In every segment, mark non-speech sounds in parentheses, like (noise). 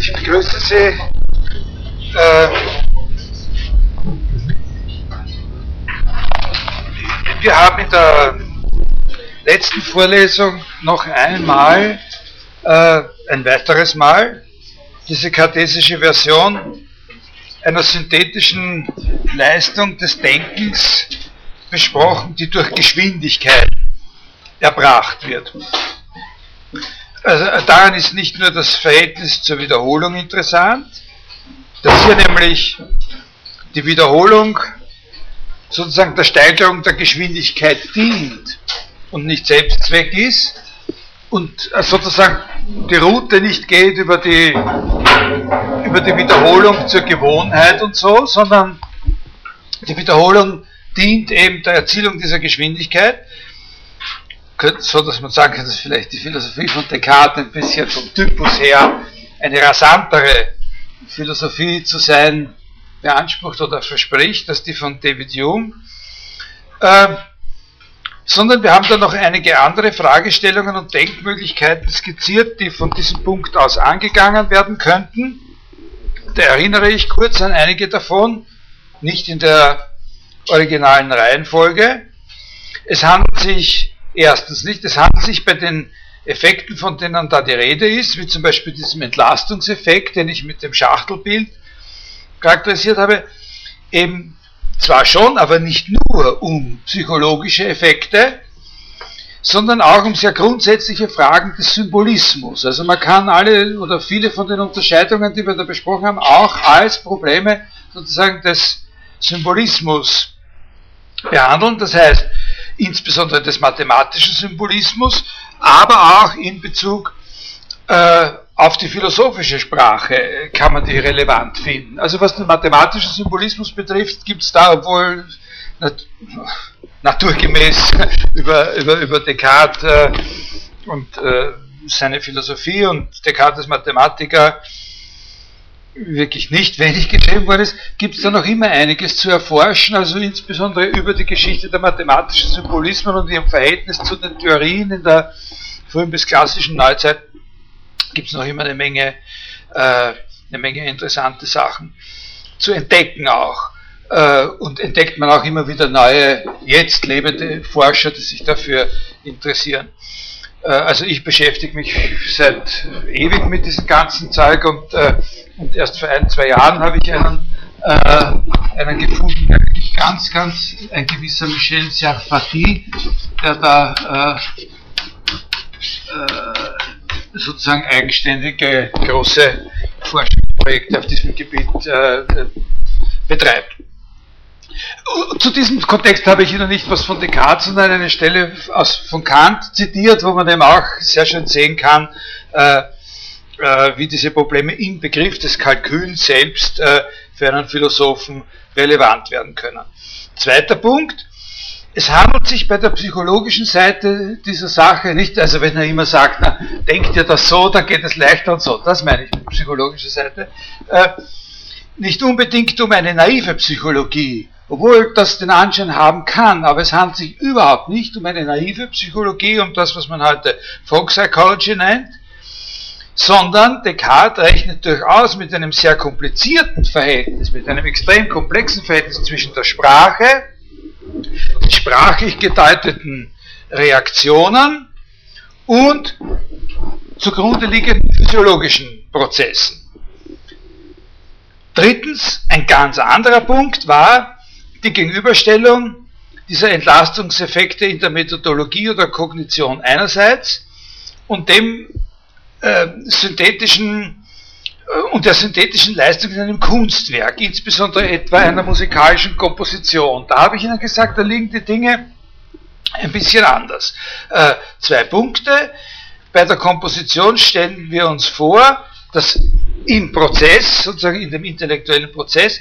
Ich begrüße Sie. Äh, wir haben in der letzten Vorlesung noch einmal, äh, ein weiteres Mal, diese kartesische Version einer synthetischen Leistung des Denkens besprochen, die durch Geschwindigkeit erbracht wird. Also daran ist nicht nur das Verhältnis zur Wiederholung interessant, dass hier nämlich die Wiederholung sozusagen der Steigerung der Geschwindigkeit dient und nicht Selbstzweck ist und sozusagen die Route nicht geht über die, über die Wiederholung zur Gewohnheit und so, sondern die Wiederholung dient eben der Erzielung dieser Geschwindigkeit so dass man sagen kann, dass vielleicht die Philosophie von Descartes ein bisschen vom Typus her eine rasantere Philosophie zu sein beansprucht oder verspricht, als die von David Hume. Äh, sondern wir haben da noch einige andere Fragestellungen und Denkmöglichkeiten skizziert, die von diesem Punkt aus angegangen werden könnten. Da erinnere ich kurz an einige davon, nicht in der originalen Reihenfolge. Es handelt sich Erstens nicht, es handelt sich bei den Effekten, von denen da die Rede ist, wie zum Beispiel diesem Entlastungseffekt, den ich mit dem Schachtelbild charakterisiert habe, eben zwar schon, aber nicht nur um psychologische Effekte, sondern auch um sehr grundsätzliche Fragen des Symbolismus. Also man kann alle oder viele von den Unterscheidungen, die wir da besprochen haben, auch als Probleme sozusagen des Symbolismus behandeln. Das heißt, insbesondere des mathematischen Symbolismus, aber auch in Bezug äh, auf die philosophische Sprache kann man die relevant finden. Also was den mathematischen Symbolismus betrifft, gibt es da, obwohl nat naturgemäß (laughs) über, über, über Descartes äh, und äh, seine Philosophie und Descartes Mathematiker wirklich nicht wenig geschrieben worden ist, gibt es da noch immer einiges zu erforschen, also insbesondere über die Geschichte der mathematischen Symbolismen und ihrem Verhältnis zu den Theorien in der frühen bis klassischen Neuzeit gibt es noch immer eine Menge, äh, eine Menge interessante Sachen zu entdecken auch. Äh, und entdeckt man auch immer wieder neue, jetzt lebende Forscher, die sich dafür interessieren. Äh, also ich beschäftige mich seit ewig mit diesem ganzen Zeug und, äh, und erst vor ein, zwei Jahren habe ich einen, äh, einen gefunden, der wirklich ganz, ganz, ein gewisser Michel Serfati, der da äh, äh, sozusagen eigenständige große Forschungsprojekte auf diesem Gebiet äh, betreibt. Zu diesem Kontext habe ich Ihnen nicht was von Descartes, sondern eine Stelle aus, von Kant zitiert, wo man eben auch sehr schön sehen kann, äh, äh, wie diese Probleme im Begriff des Kalküls selbst äh, für einen Philosophen relevant werden können. Zweiter Punkt. Es handelt sich bei der psychologischen Seite dieser Sache nicht, also wenn er immer sagt, na, denkt ihr das so, dann geht es leichter und so, das meine ich mit psychologischer Seite, äh, nicht unbedingt um eine naive Psychologie, obwohl das den Anschein haben kann, aber es handelt sich überhaupt nicht um eine naive Psychologie, um das, was man heute Folk Psychology nennt, sondern Descartes rechnet durchaus mit einem sehr komplizierten Verhältnis, mit einem extrem komplexen Verhältnis zwischen der Sprache, den sprachlich gedeuteten Reaktionen und zugrunde liegenden physiologischen Prozessen. Drittens, ein ganz anderer Punkt war, die Gegenüberstellung dieser Entlastungseffekte in der Methodologie oder Kognition einerseits und dem äh, synthetischen äh, und der synthetischen Leistung in einem Kunstwerk, insbesondere etwa einer musikalischen Komposition. Da habe ich Ihnen gesagt, da liegen die Dinge ein bisschen anders. Äh, zwei Punkte. Bei der Komposition stellen wir uns vor, dass im Prozess, sozusagen in dem intellektuellen Prozess,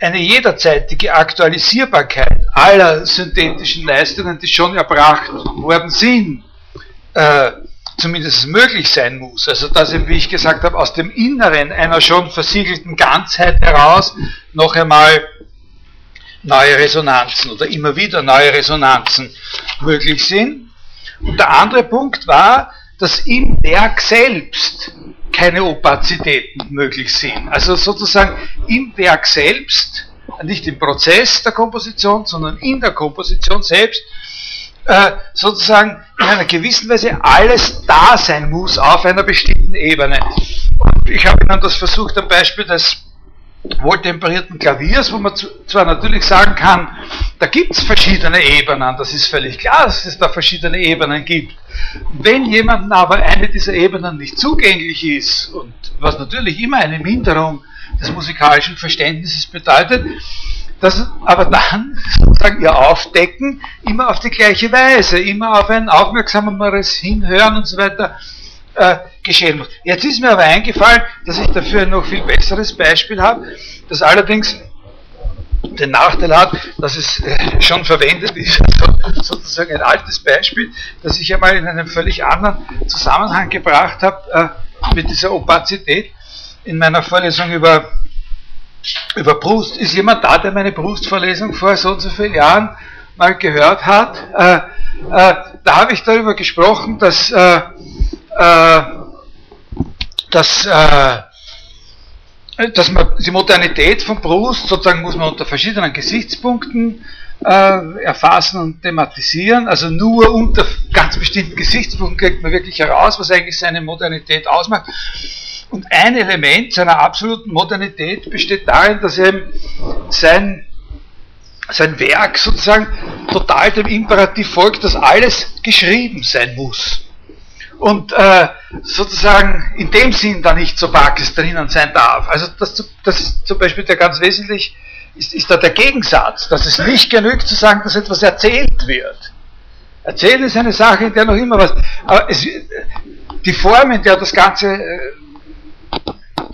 eine jederzeitige Aktualisierbarkeit aller synthetischen Leistungen, die schon erbracht worden sind, äh, zumindest möglich sein muss. Also dass eben, wie ich gesagt habe, aus dem Inneren einer schon versiegelten Ganzheit heraus noch einmal neue Resonanzen oder immer wieder neue Resonanzen möglich sind. Und der andere Punkt war, dass im Werk selbst keine Opazitäten möglich sind. Also sozusagen im Werk selbst, nicht im Prozess der Komposition, sondern in der Komposition selbst, äh, sozusagen in einer gewissen Weise alles da sein muss auf einer bestimmten Ebene. Und ich habe Ihnen das versucht am Beispiel des wohltemperierten Klaviers, wo man zwar natürlich sagen kann, da gibt es verschiedene Ebenen, das ist völlig klar, dass es da verschiedene Ebenen gibt. Wenn jemandem aber eine dieser Ebenen nicht zugänglich ist, und was natürlich immer eine Minderung des musikalischen Verständnisses bedeutet, dass aber dann (laughs) sozusagen ihr Aufdecken immer auf die gleiche Weise, immer auf ein aufmerksameres Hinhören und so weiter äh, geschehen muss. Jetzt ist mir aber eingefallen, dass ich dafür ein noch viel besseres Beispiel habe, das allerdings den Nachteil hat, dass es äh, schon verwendet ist, (laughs) also sozusagen ein altes Beispiel, das ich einmal in einem völlig anderen Zusammenhang gebracht habe äh, mit dieser Opazität in meiner Vorlesung über, über Brust. Ist jemand da, der meine Brustvorlesung vor so und so vielen Jahren mal gehört hat? Äh, äh, da habe ich darüber gesprochen, dass äh, äh, dass, äh, dass man die Modernität von Proust sozusagen muss man unter verschiedenen Gesichtspunkten äh, erfassen und thematisieren. Also nur unter ganz bestimmten Gesichtspunkten kriegt man wirklich heraus, was eigentlich seine Modernität ausmacht. Und ein Element seiner absoluten Modernität besteht darin, dass eben sein, sein Werk sozusagen total dem Imperativ folgt, dass alles geschrieben sein muss und äh, sozusagen in dem Sinn da nicht so Barkes drinnen sein darf. Also das, das ist zum Beispiel der ganz wesentlich, ist, ist da der Gegensatz, dass es nicht genügt zu sagen, dass etwas erzählt wird. Erzählen ist eine Sache, in der noch immer was, aber es, die Form, in der das Ganze äh,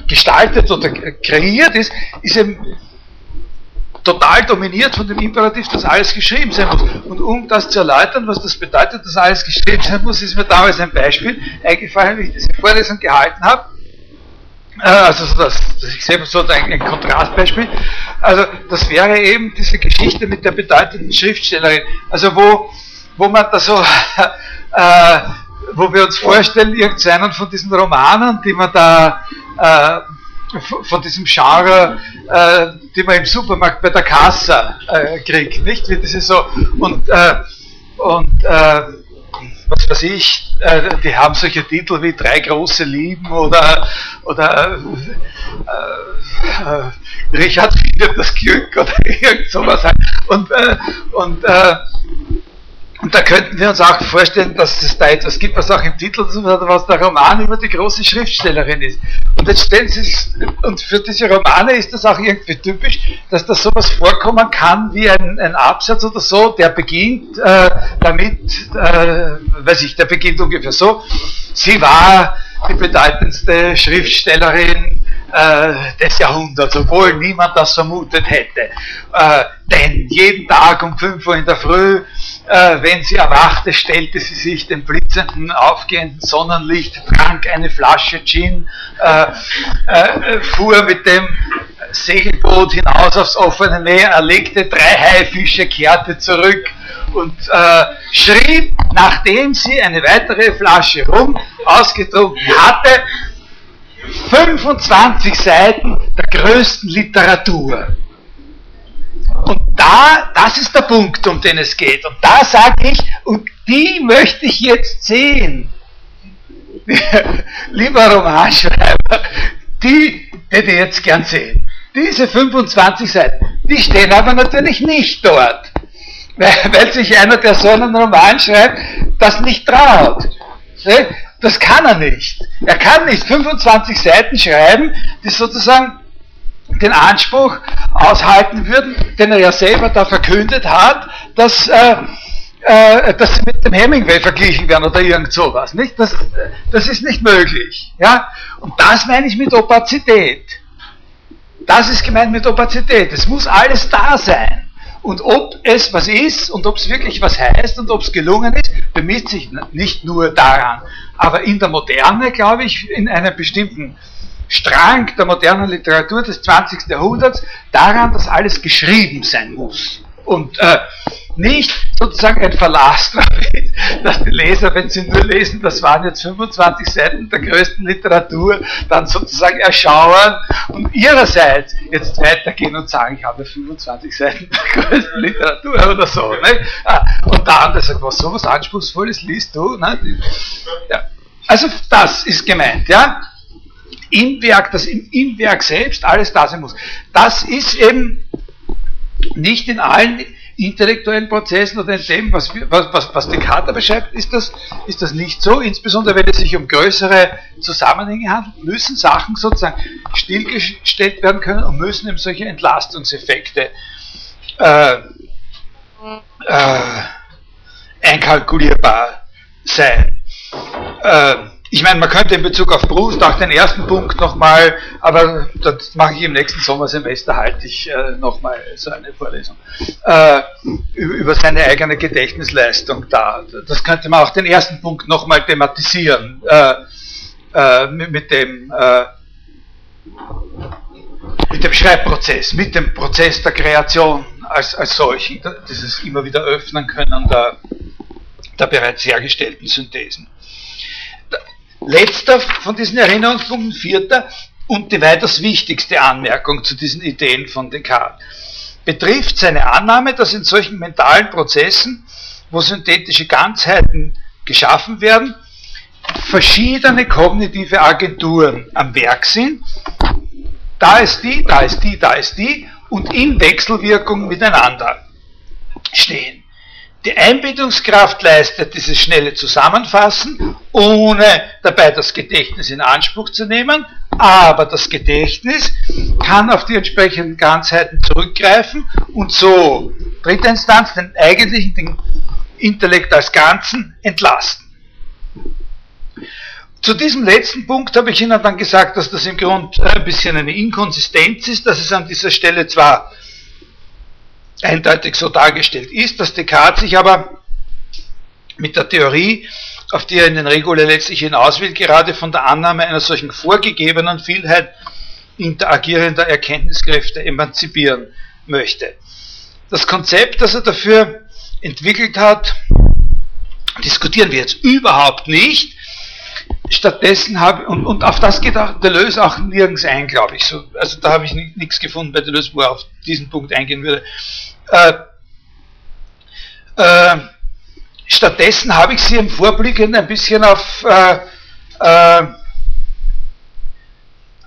gestaltet oder kreiert ist, ist eben total dominiert von dem Imperativ, dass alles geschrieben sein muss. Und um das zu erläutern, was das bedeutet, dass alles geschrieben sein muss, ist mir damals ein Beispiel eingefallen, wie ich diese Vorlesung gehalten habe. Äh, also das, das ich selber so ein, ein Kontrastbeispiel. Also das wäre eben diese Geschichte mit der bedeutenden Schriftstellerin. Also wo, wo man da so, (laughs) äh, wo wir uns vorstellen, irgendeinen von diesen Romanen, die man da äh, von diesem Genre, äh, die man im Supermarkt bei der Kasse äh, kriegt, nicht? Wie das ist so und äh, und äh, was weiß ich, äh, die haben solche Titel wie drei große Lieben oder oder äh, äh, Richard findet das Glück oder (laughs) irgend sowas und äh, und und da könnten wir uns auch vorstellen, dass es da etwas gibt, was auch im Titel was der Roman über die große Schriftstellerin ist. Und jetzt stellen Sie sich, und für diese Romane ist das auch irgendwie typisch, dass da sowas vorkommen kann wie ein, ein Absatz oder so, der beginnt äh, damit, äh, weiß ich, der beginnt ungefähr so, sie war die bedeutendste Schriftstellerin äh, des Jahrhunderts, obwohl niemand das vermutet hätte. Äh, denn jeden Tag um 5 Uhr in der Früh äh, wenn sie erwachte, stellte sie sich dem blitzenden, aufgehenden Sonnenlicht, trank eine Flasche Gin, äh, äh, fuhr mit dem Segelboot hinaus aufs offene Meer, erlegte drei Haifische, kehrte zurück und äh, schrieb, nachdem sie eine weitere Flasche Rum ausgetrunken hatte, 25 Seiten der größten Literatur. Und da, das ist der Punkt, um den es geht. Und da sage ich, und die möchte ich jetzt sehen. (laughs) Lieber Romanschreiber, die hätte ich jetzt gern sehen. Diese 25 Seiten, die stehen aber natürlich nicht dort. Weil, (laughs) weil sich einer, der so einen Roman schreibt, das nicht traut. Das kann er nicht. Er kann nicht 25 Seiten schreiben, die sozusagen den Anspruch aushalten würden, den er ja selber da verkündet hat, dass, äh, äh, dass sie mit dem Hemingway verglichen werden oder irgend sowas. Nicht? Das, das ist nicht möglich. Ja? Und das meine ich mit Opazität. Das ist gemeint mit Opazität. Es muss alles da sein. Und ob es was ist und ob es wirklich was heißt und ob es gelungen ist, bemisst sich nicht nur daran. Aber in der Moderne, glaube ich, in einem bestimmten Strang der modernen Literatur des 20. Jahrhunderts daran, dass alles geschrieben sein muss. Und äh, nicht sozusagen ein Verlass (laughs) dass die Leser, wenn sie nur lesen, das waren jetzt 25 Seiten der größten Literatur, dann sozusagen erschauern und ihrerseits jetzt weitergehen und sagen, ich habe 25 Seiten der größten Literatur oder so. Ne? Ah, und der andere sagt, was sowas Anspruchsvolles liest du? Ne? Ja. Also das ist gemeint, ja im Werk, dass im, im Werk selbst alles da sein muss. Das ist eben nicht in allen intellektuellen Prozessen oder in dem, was, was, was, was Descartes beschreibt, ist das, ist das nicht so. Insbesondere wenn es sich um größere Zusammenhänge handelt, müssen Sachen sozusagen stillgestellt werden können und müssen eben solche Entlastungseffekte äh, äh, einkalkulierbar sein. Äh, ich meine, man könnte in Bezug auf Proust auch den ersten Punkt nochmal, aber das mache ich im nächsten Sommersemester, halte ich äh, nochmal so eine Vorlesung, äh, über seine eigene Gedächtnisleistung da. Das könnte man auch den ersten Punkt nochmal thematisieren, äh, äh, mit, mit, dem, äh, mit dem Schreibprozess, mit dem Prozess der Kreation als, als solchen, dieses immer wieder öffnen können der, der bereits hergestellten Synthesen. Letzter von diesen Erinnerungspunkten, vierter und die weitaus wichtigste Anmerkung zu diesen Ideen von Descartes, betrifft seine Annahme, dass in solchen mentalen Prozessen, wo synthetische Ganzheiten geschaffen werden, verschiedene kognitive Agenturen am Werk sind. Da ist die, da ist die, da ist die und in Wechselwirkung miteinander stehen. Die Einbildungskraft leistet dieses schnelle Zusammenfassen, ohne dabei das Gedächtnis in Anspruch zu nehmen, aber das Gedächtnis kann auf die entsprechenden Ganzheiten zurückgreifen und so, dritte Instanz, den eigentlichen den Intellekt als Ganzen entlasten. Zu diesem letzten Punkt habe ich Ihnen dann gesagt, dass das im Grund ein bisschen eine Inkonsistenz ist, dass es an dieser Stelle zwar eindeutig so dargestellt ist, dass Descartes sich aber mit der Theorie, auf die er in den Regula letztlich hinaus will, gerade von der Annahme einer solchen vorgegebenen Vielheit interagierender Erkenntniskräfte emanzipieren möchte. Das Konzept, das er dafür entwickelt hat, diskutieren wir jetzt überhaupt nicht. Stattdessen habe und, und auf das geht auch Deleuze auch nirgends ein, glaube ich. So, also da habe ich nichts gefunden bei Deleuze, wo er auf diesen Punkt eingehen würde. Äh, äh, stattdessen habe ich Sie im Vorblickend ein bisschen auf, äh, äh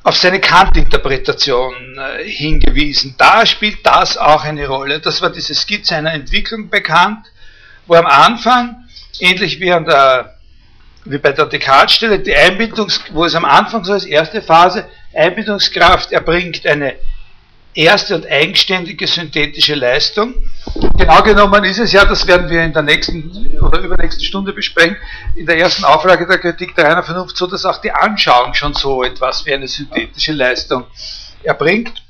auf seine Kant-Interpretation äh, hingewiesen. Da spielt das auch eine Rolle. Das war diese Skizze einer Entwicklung bekannt, wo am Anfang, ähnlich wie, an der, wie bei der Descartes-Stelle, die Einbindungs, wo es am Anfang so als erste Phase Einbindungskraft erbringt, eine erste und eigenständige synthetische Leistung. Genau genommen ist es ja, das werden wir in der nächsten oder übernächsten Stunde besprechen, in der ersten Auflage der Kritik der reiner Vernunft so, dass auch die Anschauung schon so etwas wie eine synthetische Leistung erbringt.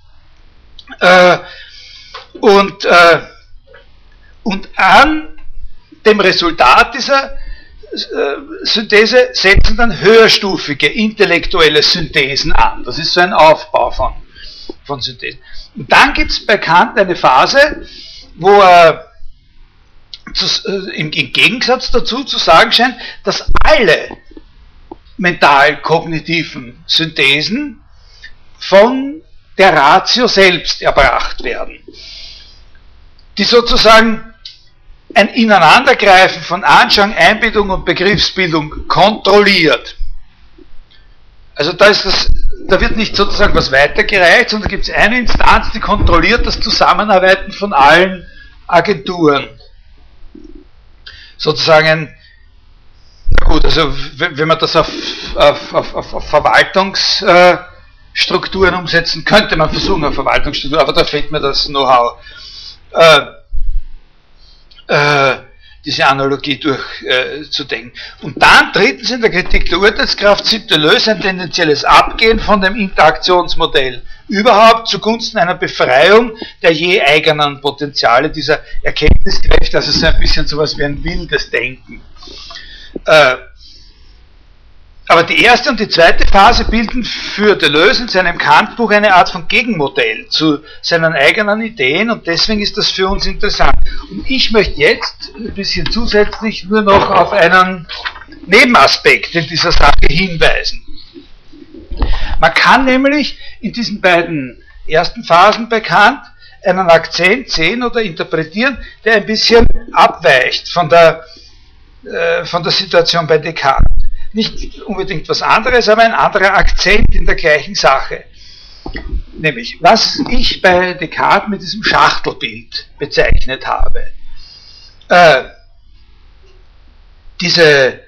Äh, und, äh, und an dem Resultat dieser äh, Synthese setzen dann höherstufige intellektuelle Synthesen an. Das ist so ein Aufbau von von Synthesen. Und dann gibt es bei Kant eine Phase, wo er äh, im, im Gegensatz dazu zu sagen scheint, dass alle mental-kognitiven Synthesen von der Ratio selbst erbracht werden, die sozusagen ein Ineinandergreifen von Anschauung, Einbildung und Begriffsbildung kontrolliert. Also da, ist das, da wird nicht sozusagen was weitergereicht, sondern gibt es eine Instanz, die kontrolliert das Zusammenarbeiten von allen Agenturen. Sozusagen na gut, also wenn man das auf, auf, auf, auf Verwaltungsstrukturen äh, umsetzen, könnte man versuchen auf Verwaltungsstrukturen, aber da fehlt mir das Know-how. Äh, äh, diese Analogie durchzudenken. Äh, und dann drittens in der Kritik der Urteilskraft sieht Deleuze ein tendenzielles Abgehen von dem Interaktionsmodell überhaupt zugunsten einer Befreiung der je eigenen Potenziale dieser Erkenntniskräfte, also so ein bisschen sowas wie ein wildes Denken. Äh, aber die erste und die zweite Phase bilden für Deleuze in seinem Kantbuch eine Art von Gegenmodell zu seinen eigenen Ideen und deswegen ist das für uns interessant. Und ich möchte jetzt ein bisschen zusätzlich nur noch auf einen Nebenaspekt in dieser Sache hinweisen. Man kann nämlich in diesen beiden ersten Phasen bei Kant einen Akzent sehen oder interpretieren, der ein bisschen abweicht von der, äh, von der Situation bei Descartes nicht unbedingt was anderes, aber ein anderer Akzent in der gleichen Sache. Nämlich, was ich bei Descartes mit diesem Schachtelbild bezeichnet habe. Äh, diese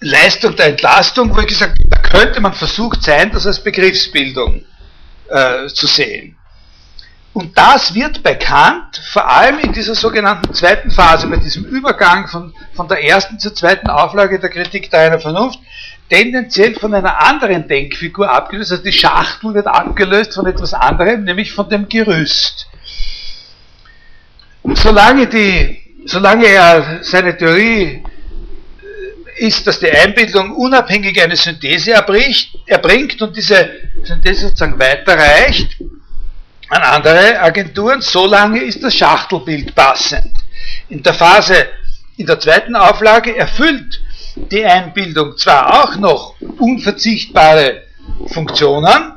Leistung der Entlastung, wo ich gesagt habe, da könnte man versucht sein, das als Begriffsbildung äh, zu sehen. Und das wird bei Kant vor allem in dieser sogenannten zweiten Phase, bei diesem Übergang von, von der ersten zur zweiten Auflage der Kritik der reinen Vernunft, tendenziell von einer anderen Denkfigur abgelöst. Also die Schachtel wird abgelöst von etwas anderem, nämlich von dem Gerüst. Solange, die, solange er seine Theorie äh, ist, dass die Einbildung unabhängig eine Synthese erbricht, erbringt und diese Synthese sozusagen weiterreicht, an andere Agenturen, solange ist das Schachtelbild passend. In der Phase, in der zweiten Auflage erfüllt die Einbildung zwar auch noch unverzichtbare Funktionen,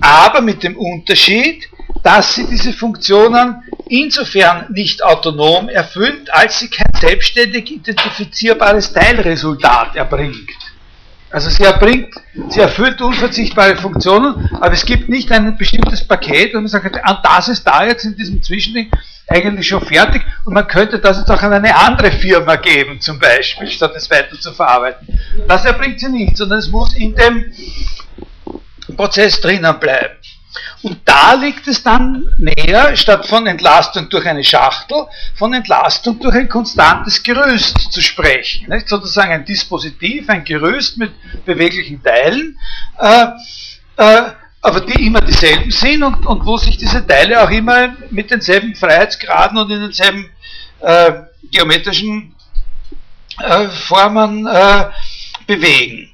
aber mit dem Unterschied, dass sie diese Funktionen insofern nicht autonom erfüllt, als sie kein selbstständig identifizierbares Teilresultat erbringt. Also sie erbringt, sie erfüllt unverzichtbare Funktionen, aber es gibt nicht ein bestimmtes Paket, und man sagt, ah, das ist da jetzt in diesem Zwischending eigentlich schon fertig und man könnte das jetzt auch an eine andere Firma geben, zum Beispiel, statt es weiter zu verarbeiten. Das erbringt sie nicht, sondern es muss in dem Prozess drinnen bleiben. Und da liegt es dann näher, statt von Entlastung durch eine Schachtel, von Entlastung durch ein konstantes Gerüst zu sprechen. Nicht? Sozusagen ein Dispositiv, ein Gerüst mit beweglichen Teilen, äh, äh, aber die immer dieselben sind und, und, wo sich diese Teile auch immer mit denselben Freiheitsgraden und in denselben äh, geometrischen äh, Formen äh, bewegen.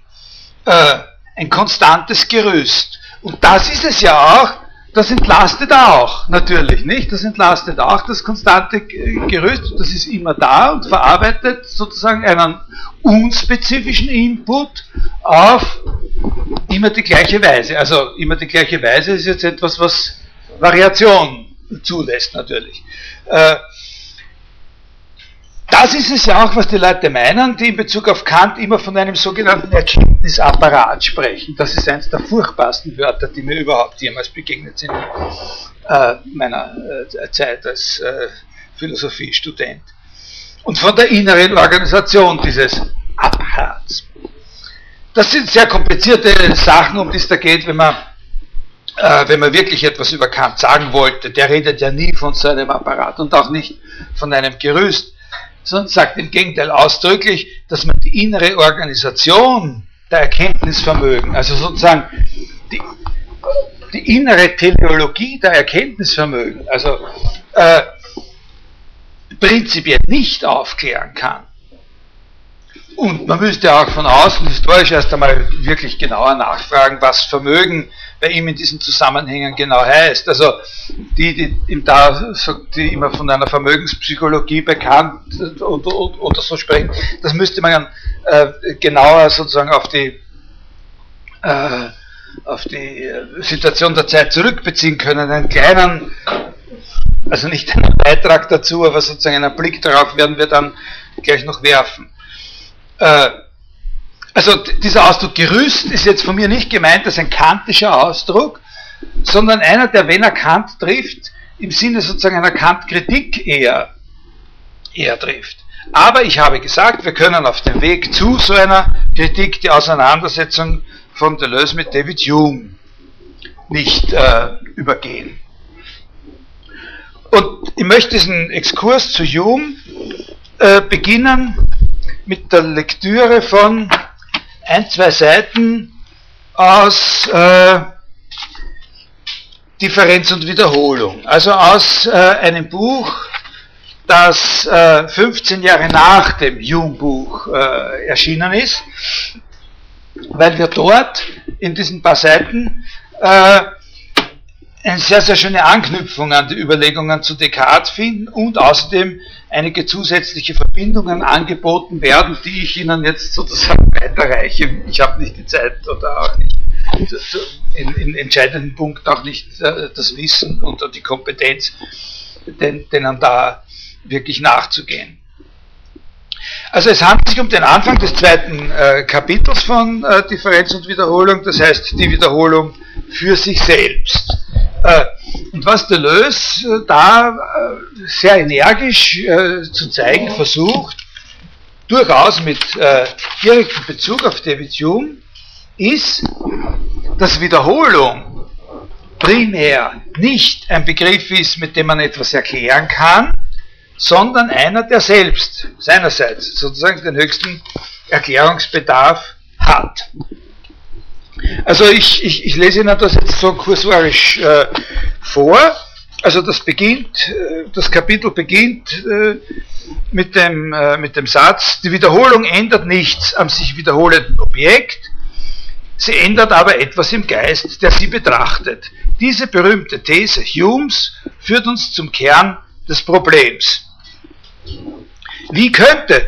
Äh, ein konstantes Gerüst. Und das ist es ja auch, das entlastet auch, natürlich, nicht? Das entlastet auch das konstante Gerüst, das ist immer da und verarbeitet sozusagen einen unspezifischen Input auf immer die gleiche Weise. Also immer die gleiche Weise ist jetzt etwas, was Variation zulässt, natürlich. Das ist es ja auch, was die Leute meinen, die in Bezug auf Kant immer von einem sogenannten Erkenntnisapparat sprechen. Das ist eines der furchtbarsten Wörter, die mir überhaupt jemals begegnet sind in äh, meiner äh, Zeit als äh, Philosophiestudent. Und von der inneren Organisation dieses Apparats. Das sind sehr komplizierte Sachen, um die es da geht, wenn man, äh, wenn man wirklich etwas über Kant sagen wollte. Der redet ja nie von so einem Apparat und auch nicht von einem Gerüst sondern sagt im Gegenteil ausdrücklich, dass man die innere Organisation der Erkenntnisvermögen, also sozusagen die, die innere Teleologie der Erkenntnisvermögen, also äh, prinzipiell nicht aufklären kann. Und man müsste auch von außen historisch erst einmal wirklich genauer nachfragen, was Vermögen bei ihm in diesen Zusammenhängen genau heißt. Also die, die ihm da die immer von einer Vermögenspsychologie bekannt und, und, oder so sprechen, das müsste man äh, genauer sozusagen auf die äh, auf die Situation der Zeit zurückbeziehen können. Einen kleinen, also nicht einen Beitrag dazu, aber sozusagen einen Blick darauf werden wir dann gleich noch werfen. Äh, also dieser Ausdruck Gerüst ist jetzt von mir nicht gemeint als ein kantischer Ausdruck, sondern einer, der, wenn er Kant trifft, im Sinne sozusagen einer Kant-Kritik eher, eher trifft. Aber ich habe gesagt, wir können auf dem Weg zu so einer Kritik die Auseinandersetzung von Deleuze mit David Hume nicht äh, übergehen. Und ich möchte diesen Exkurs zu Hume äh, beginnen mit der Lektüre von ein, zwei Seiten aus äh, Differenz und Wiederholung. Also aus äh, einem Buch das äh, 15 Jahre nach dem Hume-Buch äh, erschienen ist, weil wir dort in diesen paar Seiten äh, eine sehr, sehr schöne Anknüpfung an die Überlegungen zu Descartes finden und außerdem einige zusätzliche Verbindungen angeboten werden, die ich Ihnen jetzt sozusagen weiterreiche. Ich habe nicht die Zeit oder auch nicht in, in entscheidenden Punkten auch nicht äh, das Wissen und die Kompetenz, den, denen da wirklich nachzugehen. Also es handelt sich um den Anfang des zweiten äh, Kapitels von äh, Differenz und Wiederholung, das heißt die Wiederholung für sich selbst. Äh, und was Deleuze äh, da äh, sehr energisch zu zeigen versucht, durchaus mit direktem Bezug auf David Hume, ist, dass Wiederholung primär nicht ein Begriff ist, mit dem man etwas erklären kann, sondern einer, der selbst seinerseits sozusagen den höchsten Erklärungsbedarf hat. Also ich, ich, ich lese Ihnen das jetzt so kursorisch äh, vor. Also das beginnt, äh, das Kapitel beginnt äh, mit, dem, äh, mit dem Satz, die Wiederholung ändert nichts am sich wiederholenden Objekt, sie ändert aber etwas im Geist, der sie betrachtet. Diese berühmte These Humes führt uns zum Kern des Problems. Wie könnte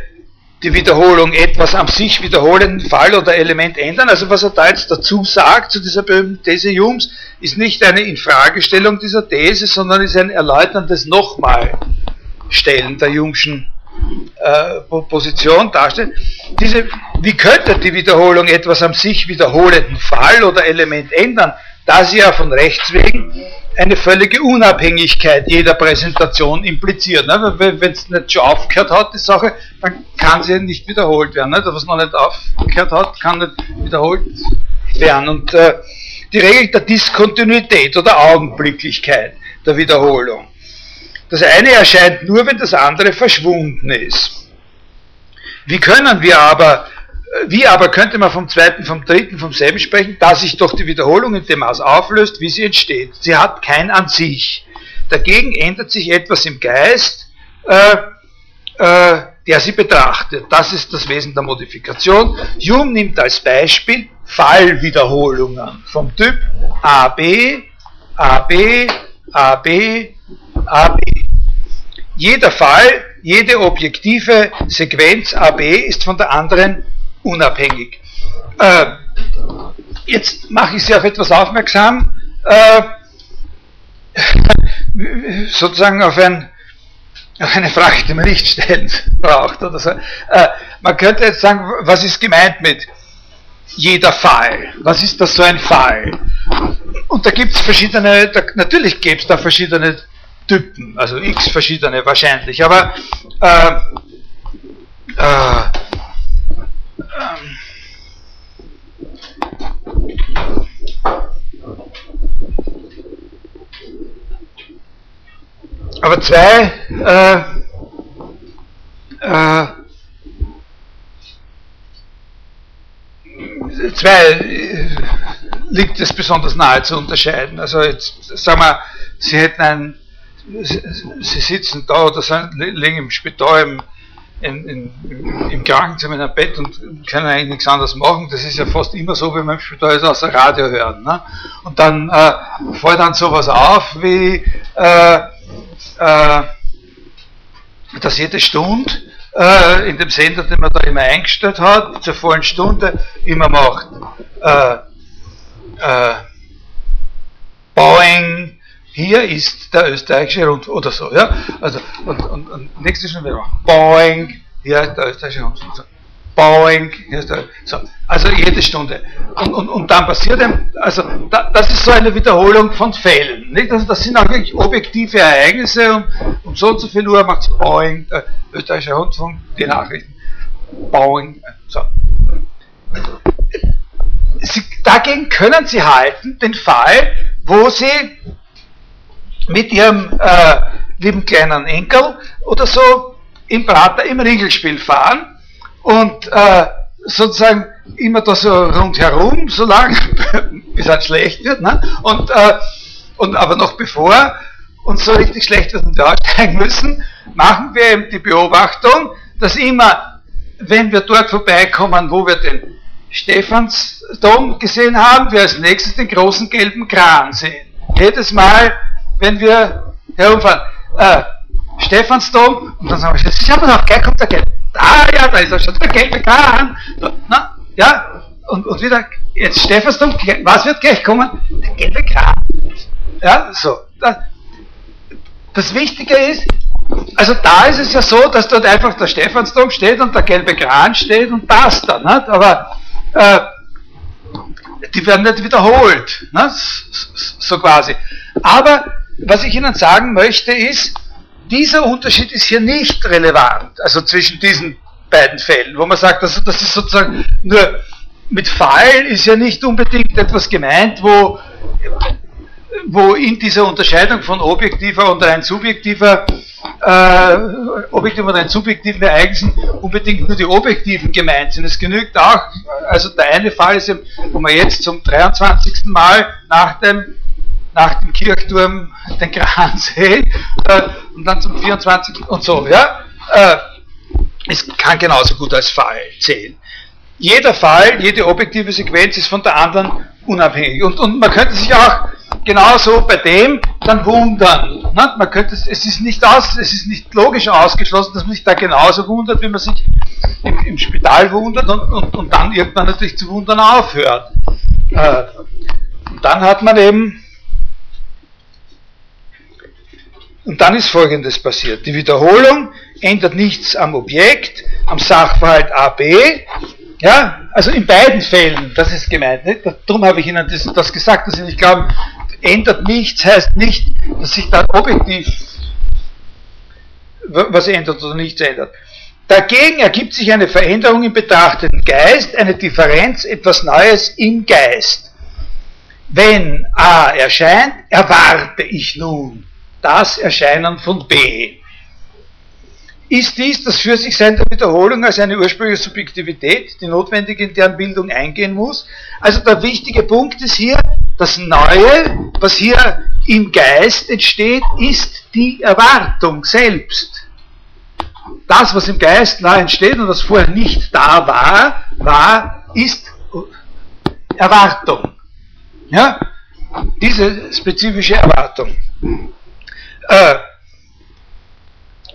die Wiederholung etwas am sich wiederholenden Fall oder Element ändern? Also was er da jetzt dazu sagt zu dieser berühmten These Humes, ist nicht eine Infragestellung dieser These, sondern ist ein erläuterndes Nochmalstellen der Jungschen äh, Position darstellen. Diese, wie könnte die Wiederholung etwas am sich wiederholenden Fall oder Element ändern, da sie ja von Rechts wegen eine völlige Unabhängigkeit jeder Präsentation impliziert. Ne? Wenn es nicht schon aufgehört hat, die Sache, dann kann sie nicht wiederholt werden. Ne? Was noch nicht aufgehört hat, kann nicht wiederholt werden. Und äh, die Regel der Diskontinuität oder Augenblicklichkeit der Wiederholung. Das eine erscheint nur, wenn das andere verschwunden ist. Wie können wir aber wie aber könnte man vom zweiten, vom dritten, vom selben sprechen, da sich doch die Wiederholung in dem Maß auflöst, wie sie entsteht. Sie hat kein an sich. Dagegen ändert sich etwas im Geist, äh, äh, der sie betrachtet. Das ist das Wesen der Modifikation. Hume nimmt als Beispiel Fallwiederholungen vom Typ AB, AB, AB, AB. Jeder Fall, jede objektive Sequenz AB ist von der anderen unabhängig. Äh, jetzt mache ich Sie auf etwas aufmerksam, äh, (laughs) sozusagen auf, ein, auf, eine Frage, die man nicht stellen (laughs) braucht. Oder so. Äh, man könnte jetzt sagen, was ist gemeint mit jeder Fall? Was ist das so ein Fall? Und da gibt es verschiedene, da, natürlich gibt es da verschiedene Typen, also x verschiedene wahrscheinlich, aber äh, äh, aber zwei äh, äh, zwei äh, liegt es besonders nahe zu unterscheiden. Also jetzt sagen wir, Sie hätten ein, Sie, Sie sitzen da oder sind, liegen im Spital im in, in, im Krankenzimmer in einem Bett und können eigentlich nichts anderes machen. Das ist ja fast immer so, wenn man Spital ist, außer Radio hören. Ne? Und dann äh, fällt dann sowas auf wie, äh, äh, dass jede Stunde äh, in dem Sender, den man da immer eingestellt hat, zur vollen Stunde immer macht äh, äh, Boeing, hier ist der österreichische Rundfunk oder so, ja. Also, und, und, und nächstes schon wieder Boing, hier ist der österreichische Rundfunk. So. Boing, hier ist der, so. Also jede Stunde. Und, und, und dann passiert einem, also da, das ist so eine Wiederholung von Fällen. Nicht? Also das sind auch wirklich objektive Ereignisse und um so und so viel Uhr macht es Boing, der österreichische Rundfunk, die Nachrichten. Boing, so. Sie, dagegen können Sie halten den Fall, wo Sie mit ihrem äh, lieben kleinen Enkel oder so im Prater im Riegelspiel fahren und äh, sozusagen immer da so rundherum, so lange, bis (laughs) es schlecht wird, ne? und, äh, und aber noch bevor uns so richtig schlecht wird und wir aussteigen müssen, machen wir eben die Beobachtung, dass immer, wenn wir dort vorbeikommen, wo wir den Stephansdom gesehen haben, wir als nächstes den großen gelben Kran sehen. Jedes Mal, wenn wir herumfahren, äh, Stephansdom, und dann sagen wir, schau mal noch, gleich kommt der gelbe. Ah ja, da ist er schon, der gelbe Kran. Na, ja, und, und wieder, jetzt Stephansdom, was wird gleich kommen? Der Kran. Ja, so. Das Wichtige ist, also da ist es ja so, dass dort einfach der Stephansdom steht und der gelbe Kran steht und passt dann. Nicht? Aber äh, die werden nicht wiederholt, ne? so quasi. Aber was ich Ihnen sagen möchte ist, dieser Unterschied ist hier nicht relevant, also zwischen diesen beiden Fällen, wo man sagt, also das ist sozusagen nur mit Fall ist ja nicht unbedingt etwas gemeint, wo wo in dieser Unterscheidung von objektiver und rein subjektiver, äh, objektiven und rein subjektiven Ereignissen unbedingt nur die objektiven gemeint sind. Es genügt auch, also der eine Fall ist, wo man jetzt zum 23. Mal nach dem, nach dem Kirchturm den Kran sehen äh, und dann zum 24. und so, ja. Äh, es kann genauso gut als Fall zählen. Jeder Fall, jede objektive Sequenz ist von der anderen unabhängig. Und, und man könnte sich auch genauso bei dem dann wundern. Ne? Man könnte, es ist nicht aus, es ist nicht logisch ausgeschlossen, dass man sich da genauso wundert, wie man sich im, im Spital wundert und, und, und, dann irgendwann natürlich zu wundern aufhört. Äh, und dann hat man eben und dann ist Folgendes passiert. Die Wiederholung ändert nichts am Objekt, am Sachverhalt AB, ja, also in beiden Fällen, das ist gemeint. Nicht? Darum habe ich Ihnen das, das gesagt, dass Sie nicht glauben, ändert nichts, heißt nicht, dass sich da objektiv was ändert oder nichts ändert. Dagegen ergibt sich eine Veränderung im betrachteten Geist, eine Differenz, etwas Neues im Geist. Wenn A erscheint, erwarte ich nun das Erscheinen von B. Ist dies das für sich Sein der Wiederholung als eine ursprüngliche Subjektivität, die notwendig in deren Bildung eingehen muss? Also der wichtige Punkt ist hier, das Neue, was hier im Geist entsteht, ist die Erwartung selbst. Das, was im Geist neu entsteht und was vorher nicht da war, war, ist Erwartung. Ja? Diese spezifische Erwartung. Äh,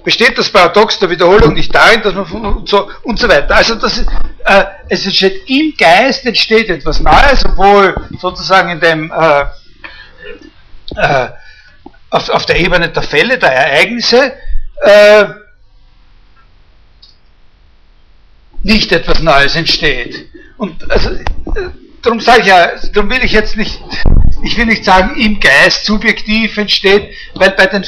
besteht das Paradox der Wiederholung nicht darin, dass man von, und so und so weiter. Also das äh, es entsteht im Geist entsteht etwas Neues, obwohl sozusagen in dem äh, äh, auf, auf, der Ebene der Fälle, der Ereignisse äh, nicht etwas Neues entsteht. Und also, äh, darum sage ich ja, darum will ich jetzt nicht, ich will nicht sagen, im Geist subjektiv entsteht, weil bei den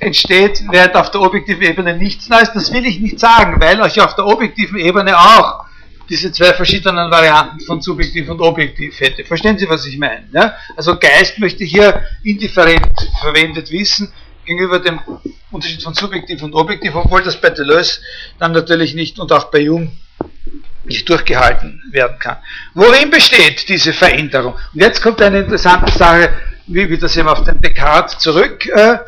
entsteht, während auf der objektiven Ebene nichts Neues. Das will ich nicht sagen, weil euch auf der objektiven Ebene auch diese zwei verschiedenen Varianten von subjektiv und objektiv hätte. Verstehen Sie, was ich meine? Ja? Also Geist möchte hier indifferent verwendet wissen gegenüber dem Unterschied von subjektiv und objektiv, obwohl das bei Deleuze dann natürlich nicht und auch bei Jung nicht durchgehalten werden kann. Worin besteht diese Veränderung? Und jetzt kommt eine interessante Sache, wie, wie das eben auf den Descartes zurück äh,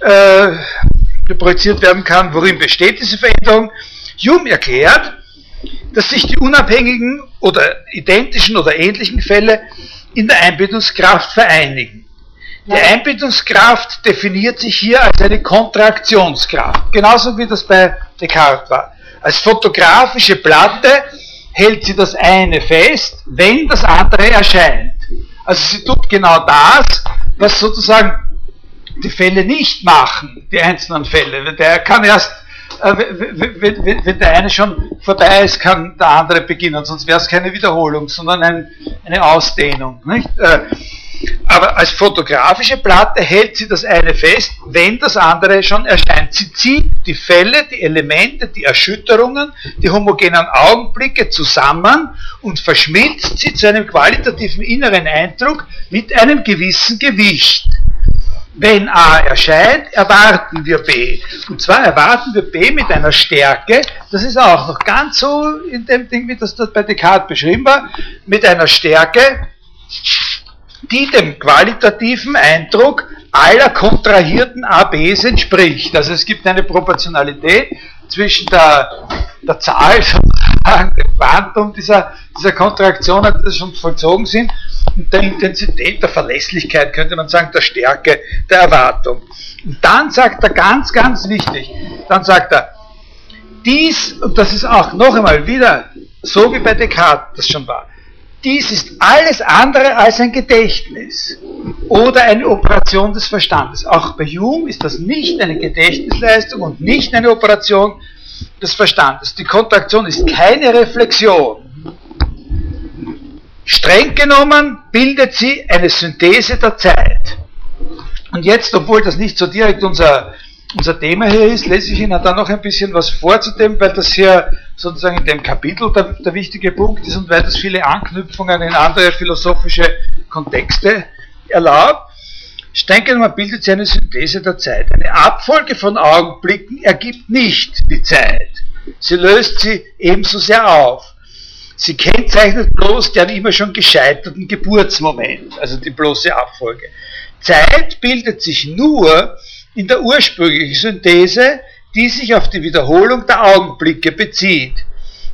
äh, projiziert werden kann. Worin besteht diese Veränderung? Hume erklärt, dass sich die unabhängigen oder identischen oder ähnlichen Fälle in der Einbildungskraft vereinigen. Die Einbildungskraft definiert sich hier als eine Kontraktionskraft, genauso wie das bei Descartes war. Als fotografische Platte hält sie das eine fest, wenn das andere erscheint. Also sie tut genau das, was sozusagen die Fälle nicht machen, die einzelnen Fälle. Der kann erst, äh, wenn der eine schon vorbei ist, kann der andere beginnen, sonst wäre es keine Wiederholung, sondern ein, eine Ausdehnung. Nicht? Äh, aber als fotografische Platte hält sie das eine fest, wenn das andere schon erscheint. Sie zieht die Fälle, die Elemente, die Erschütterungen, die homogenen Augenblicke zusammen und verschmilzt sie zu einem qualitativen inneren Eindruck mit einem gewissen Gewicht. Wenn A erscheint, erwarten wir B. Und zwar erwarten wir B mit einer Stärke, das ist auch noch ganz so in dem Ding, wie das dort bei Descartes beschrieben war, mit einer Stärke, die dem qualitativen Eindruck aller kontrahierten ABs entspricht. Also es gibt eine Proportionalität zwischen der, der Zahl, sozusagen, dem Quantum dieser, dieser Kontraktionen, die schon vollzogen sind, und der Intensität, der Verlässlichkeit, könnte man sagen, der Stärke der Erwartung. Und dann sagt er ganz, ganz wichtig, dann sagt er, dies, und das ist auch noch einmal wieder so wie bei Descartes das schon war, dies ist alles andere als ein Gedächtnis oder eine Operation des Verstandes. Auch bei Hume ist das nicht eine Gedächtnisleistung und nicht eine Operation des Verstandes. Die Kontraktion ist keine Reflexion. Streng genommen bildet sie eine Synthese der Zeit. Und jetzt, obwohl das nicht so direkt unser unser Thema hier ist, lese ich Ihnen dann noch ein bisschen was vor zu dem, weil das hier sozusagen in dem Kapitel der, der wichtige Punkt ist und weil das viele Anknüpfungen in andere philosophische Kontexte erlaubt. Man bildet sich eine Synthese der Zeit. Eine Abfolge von Augenblicken ergibt nicht die Zeit. Sie löst sie ebenso sehr auf. Sie kennzeichnet bloß den immer schon gescheiterten Geburtsmoment, also die bloße Abfolge. Zeit bildet sich nur in der ursprünglichen Synthese, die sich auf die Wiederholung der Augenblicke bezieht.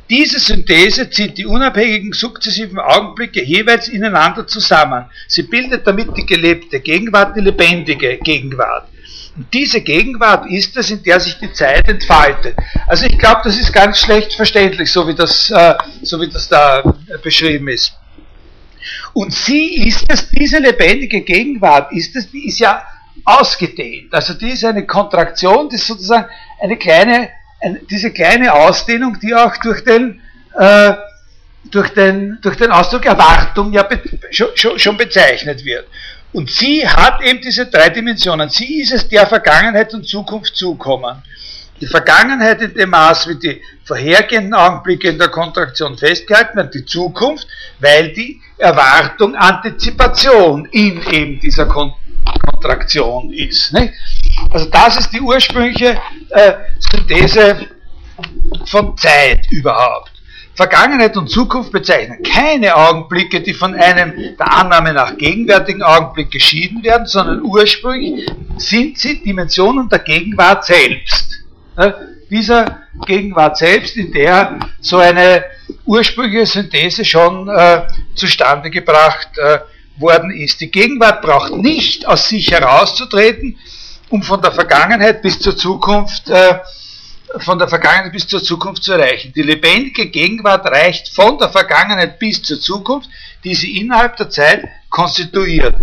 Diese Synthese zieht die unabhängigen sukzessiven Augenblicke jeweils ineinander zusammen. Sie bildet damit die gelebte Gegenwart, die lebendige Gegenwart. Und diese Gegenwart ist es, in der sich die Zeit entfaltet. Also ich glaube, das ist ganz schlecht verständlich, so wie das, äh, so wie das da beschrieben ist. Und sie ist es, diese lebendige Gegenwart ist es, die ist ja ausgedehnt. Also die ist eine Kontraktion, die ist sozusagen eine kleine, eine, diese kleine Ausdehnung, die auch durch den, äh, durch den, durch den Ausdruck Erwartung ja be, schon, schon bezeichnet wird. Und sie hat eben diese drei Dimensionen. Sie ist es, der Vergangenheit und Zukunft zukommen. Die Vergangenheit in dem Maß, wie die vorhergehenden Augenblicke in der Kontraktion festgehalten werden, die Zukunft, weil die Erwartung Antizipation in eben dieser Kon Kontraktion ist. Nicht? Also das ist die ursprüngliche äh, Synthese von Zeit überhaupt. Vergangenheit und Zukunft bezeichnen keine Augenblicke, die von einem der Annahme nach gegenwärtigen Augenblick geschieden werden, sondern ursprünglich sind sie Dimensionen der Gegenwart selbst. Äh, dieser Gegenwart selbst, in der so eine ursprüngliche Synthese schon äh, zustande gebracht äh, worden ist. Die Gegenwart braucht nicht aus sich herauszutreten, um von der Vergangenheit bis zur Zukunft, äh, von der Vergangenheit bis zur Zukunft zu erreichen. Die lebendige Gegenwart reicht von der Vergangenheit bis zur Zukunft, die sie innerhalb der Zeit konstituiert.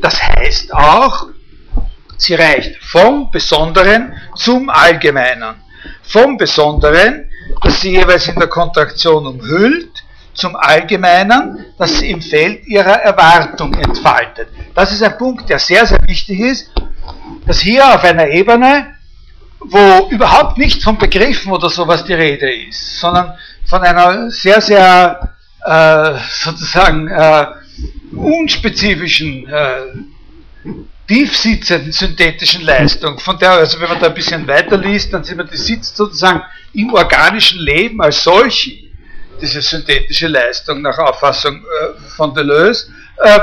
Das heißt auch, sie reicht vom Besonderen zum Allgemeinen. Vom Besonderen, das sie jeweils in der Kontraktion umhüllt, zum Allgemeinen, das sie im Feld ihrer Erwartung entfaltet. Das ist ein Punkt, der sehr, sehr wichtig ist, dass hier auf einer Ebene, wo überhaupt nicht von Begriffen oder sowas die Rede ist, sondern von einer sehr, sehr äh, sozusagen äh, unspezifischen, äh, tiefsitzenden synthetischen Leistung, von der, also wenn man da ein bisschen weiter liest, dann sieht man, die sitzt sozusagen im organischen Leben als solche diese synthetische Leistung nach Auffassung äh, von Deleuze, äh,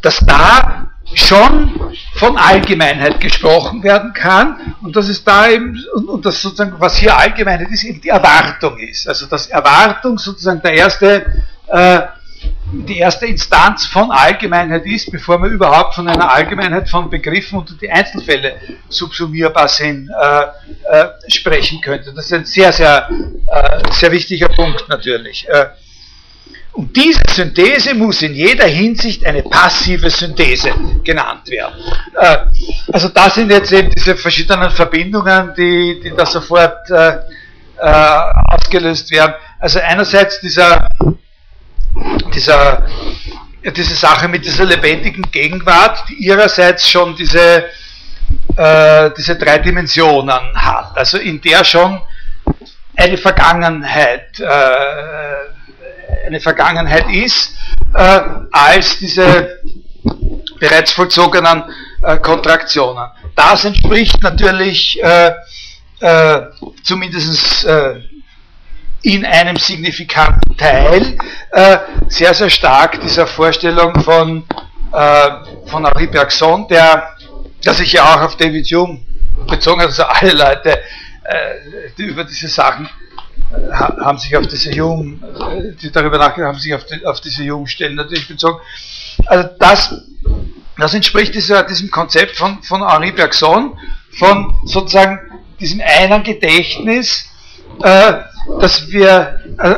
dass da schon von Allgemeinheit gesprochen werden kann und dass es da eben, und, das sozusagen, was hier Allgemeinheit ist, eben die Erwartung ist. Also dass Erwartung sozusagen der erste äh, die erste Instanz von Allgemeinheit ist, bevor man überhaupt von einer Allgemeinheit von Begriffen unter die Einzelfälle subsumierbar sind, äh, äh, sprechen könnte. Das ist ein sehr, sehr, äh, sehr wichtiger Punkt natürlich. Äh, und diese Synthese muss in jeder Hinsicht eine passive Synthese genannt werden. Äh, also da sind jetzt eben diese verschiedenen Verbindungen, die, die da sofort äh, ausgelöst werden. Also einerseits dieser dieser, diese Sache mit dieser lebendigen Gegenwart, die ihrerseits schon diese, äh, diese drei Dimensionen hat, also in der schon eine Vergangenheit, äh, eine Vergangenheit ist, äh, als diese bereits vollzogenen äh, Kontraktionen. Das entspricht natürlich äh, äh, zumindest in einem signifikanten Teil äh, sehr, sehr stark dieser Vorstellung von äh, von Henri Bergson, der, der sich ja auch auf David Hume bezogen hat, also alle Leute, äh, die über diese Sachen äh, haben sich auf diese Hume, äh, die darüber nachgedacht haben, sich auf, die, auf diese Hume-Stellen natürlich bezogen. Also das, das entspricht dieser, diesem Konzept von, von Henri Bergson, von sozusagen diesem einen Gedächtnis, äh, dass wir, äh,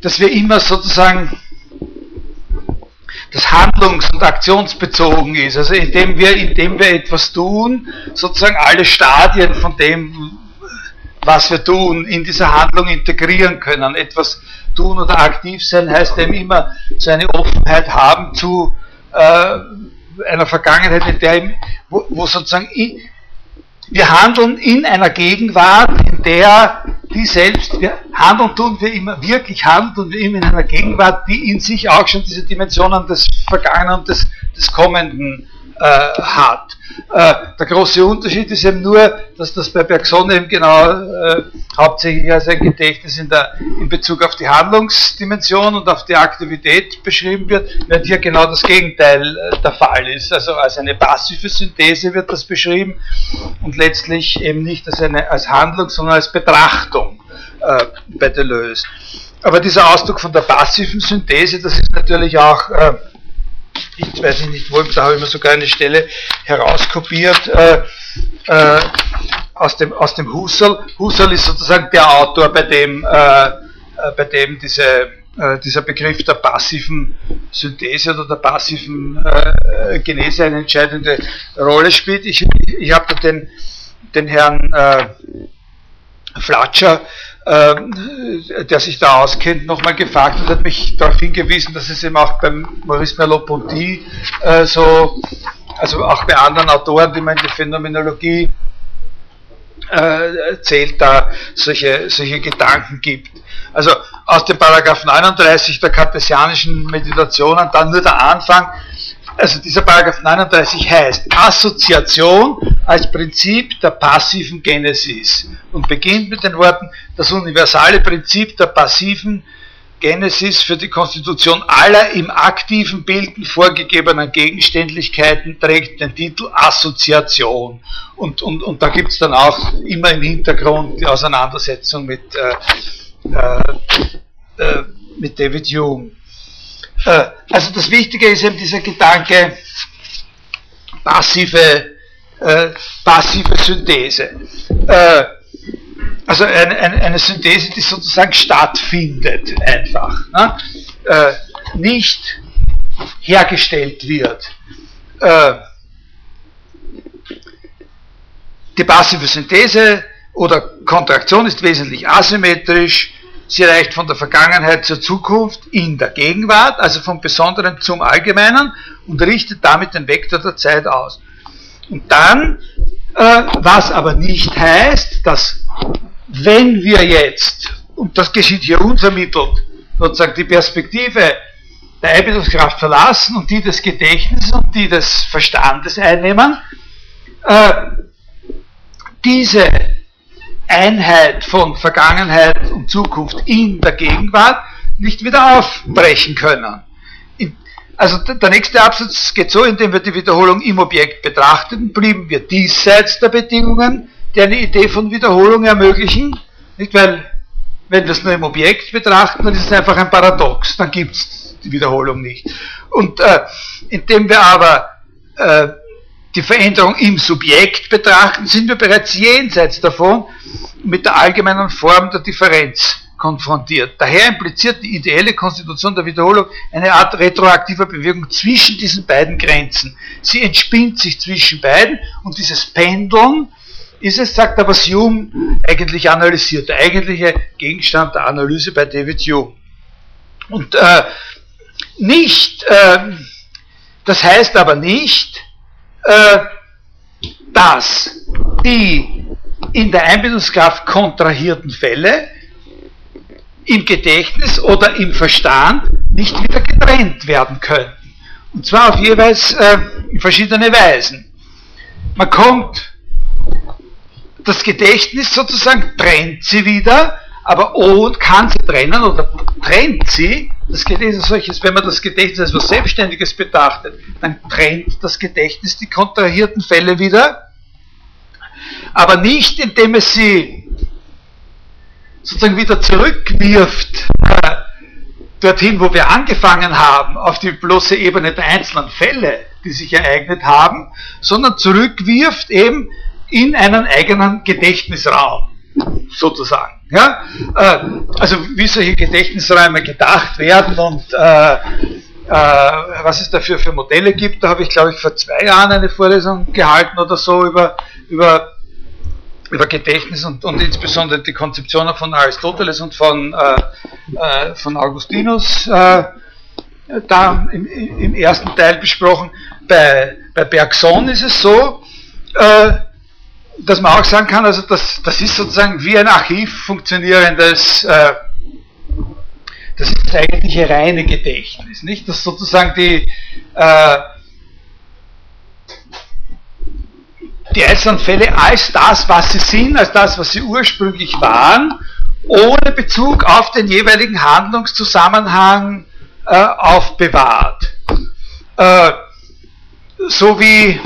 dass wir immer sozusagen das handlungs- und aktionsbezogen ist. Also indem wir, indem wir etwas tun, sozusagen alle Stadien von dem, was wir tun, in dieser Handlung integrieren können. Etwas tun oder aktiv sein heißt eben immer so eine Offenheit haben zu äh, einer Vergangenheit, in der, wo, wo sozusagen wir handeln in einer Gegenwart, in der die selbst, wir handeln tun wir immer, wirklich handeln tun wir immer in einer Gegenwart, die in sich auch schon diese Dimensionen des Vergangenen und des, des Kommenden äh, hat. Äh, der große Unterschied ist eben nur, dass das bei Bergson eben genau äh, hauptsächlich als ein Gedächtnis in, der, in Bezug auf die Handlungsdimension und auf die Aktivität beschrieben wird, während hier genau das Gegenteil äh, der Fall ist. Also als eine passive Synthese wird das beschrieben und letztlich eben nicht als, eine, als Handlung, sondern als Betrachtung äh, bei Deleuze. Aber dieser Ausdruck von der passiven Synthese, das ist natürlich auch äh, ich weiß nicht wo, da habe ich mir sogar eine Stelle herauskopiert äh, äh, aus, dem, aus dem Husserl. Husserl ist sozusagen der Autor, bei dem, äh, äh bei dem diese, äh, dieser Begriff der passiven Synthese oder der passiven Genese eine entscheidende Rolle spielt. Ich, ich habe den, den Herrn Flatscher ähm, der sich da auskennt, nochmal gefragt und hat mich darauf hingewiesen, dass es eben auch beim Maurice Merleau-Ponty äh, so, also auch bei anderen Autoren, die man in die Phänomenologie äh, zählt, da solche, solche Gedanken gibt. Also aus dem Paragraph 39 der kartesianischen Meditationen, dann nur der Anfang, also dieser Paragraph 39 heißt Assoziation als Prinzip der passiven Genesis und beginnt mit den Worten, das universale Prinzip der passiven Genesis für die Konstitution aller im aktiven Bilden vorgegebenen Gegenständlichkeiten trägt den Titel Assoziation. Und, und, und da gibt es dann auch immer im Hintergrund die Auseinandersetzung mit, äh, äh, äh mit David Hume. Äh, also das Wichtige ist eben dieser Gedanke passive, äh, passive Synthese. Äh, also eine, eine, eine, Synthese, die sozusagen stattfindet einfach. Ne? Äh, nicht hergestellt wird. Äh, die passive Synthese oder Kontraktion ist wesentlich asymmetrisch Sie reicht von der Vergangenheit zur Zukunft in der Gegenwart, also vom Besonderen zum Allgemeinen und richtet damit den Vektor der Zeit aus. Und dann, äh, was aber nicht heißt, dass wenn wir jetzt, und das geschieht hier unvermittelt, sozusagen die Perspektive der Einbildungskraft verlassen und die des Gedächtnisses und die des Verstandes einnehmen, äh, diese Einheit von Vergangenheit und Zukunft in der Gegenwart nicht wieder aufbrechen können. Also der nächste Absatz geht so, indem wir die Wiederholung im Objekt betrachteten, blieben wir diesseits der Bedingungen, die eine Idee von Wiederholung ermöglichen. Nicht, weil wenn wir es nur im Objekt betrachten, dann ist es einfach ein Paradox, dann gibt es die Wiederholung nicht. Und äh, indem wir aber äh, die Veränderung im Subjekt betrachten, sind wir bereits jenseits davon mit der allgemeinen Form der Differenz konfrontiert. Daher impliziert die ideelle Konstitution der Wiederholung eine Art retroaktiver Bewegung zwischen diesen beiden Grenzen. Sie entspinnt sich zwischen beiden und dieses Pendeln ist es, sagt aber Hume, eigentlich analysiert. Der eigentliche Gegenstand der Analyse bei David Hume. Und äh, nicht, äh, das heißt aber nicht, äh, dass die in der Einbildungskraft kontrahierten Fälle im Gedächtnis oder im Verstand nicht wieder getrennt werden könnten. Und zwar auf jeweils äh, verschiedene Weisen. Man kommt, das Gedächtnis sozusagen trennt sie wieder, aber und kann sie trennen oder trennt sie, das Gedächtnis solches, wenn man das Gedächtnis als etwas Selbstständiges betrachtet, dann trennt das Gedächtnis die kontrahierten Fälle wieder, aber nicht indem es sie sozusagen wieder zurückwirft äh, dorthin, wo wir angefangen haben, auf die bloße Ebene der einzelnen Fälle, die sich ereignet haben, sondern zurückwirft eben in einen eigenen Gedächtnisraum, sozusagen. Ja? Äh, also wie solche Gedächtnisräume gedacht werden und äh, äh, was es dafür für Modelle gibt, da habe ich glaube ich vor zwei Jahren eine Vorlesung gehalten oder so über, über, über Gedächtnis und, und insbesondere die Konzeptionen von Aristoteles und von, äh, äh, von Augustinus äh, da im, im, ersten Teil besprochen. Bei, bei Bergson ist es so, dass man auch sagen kann, also das, das ist sozusagen wie ein Archiv funktionierendes, äh, das ist das eigentliche reine Gedächtnis, nicht? Das sozusagen die, äh, die einzelnen Fälle als das, was sie sind, als das, was sie ursprünglich waren, ohne Bezug auf den jeweiligen Handlungszusammenhang äh, aufbewahrt. Äh, so wie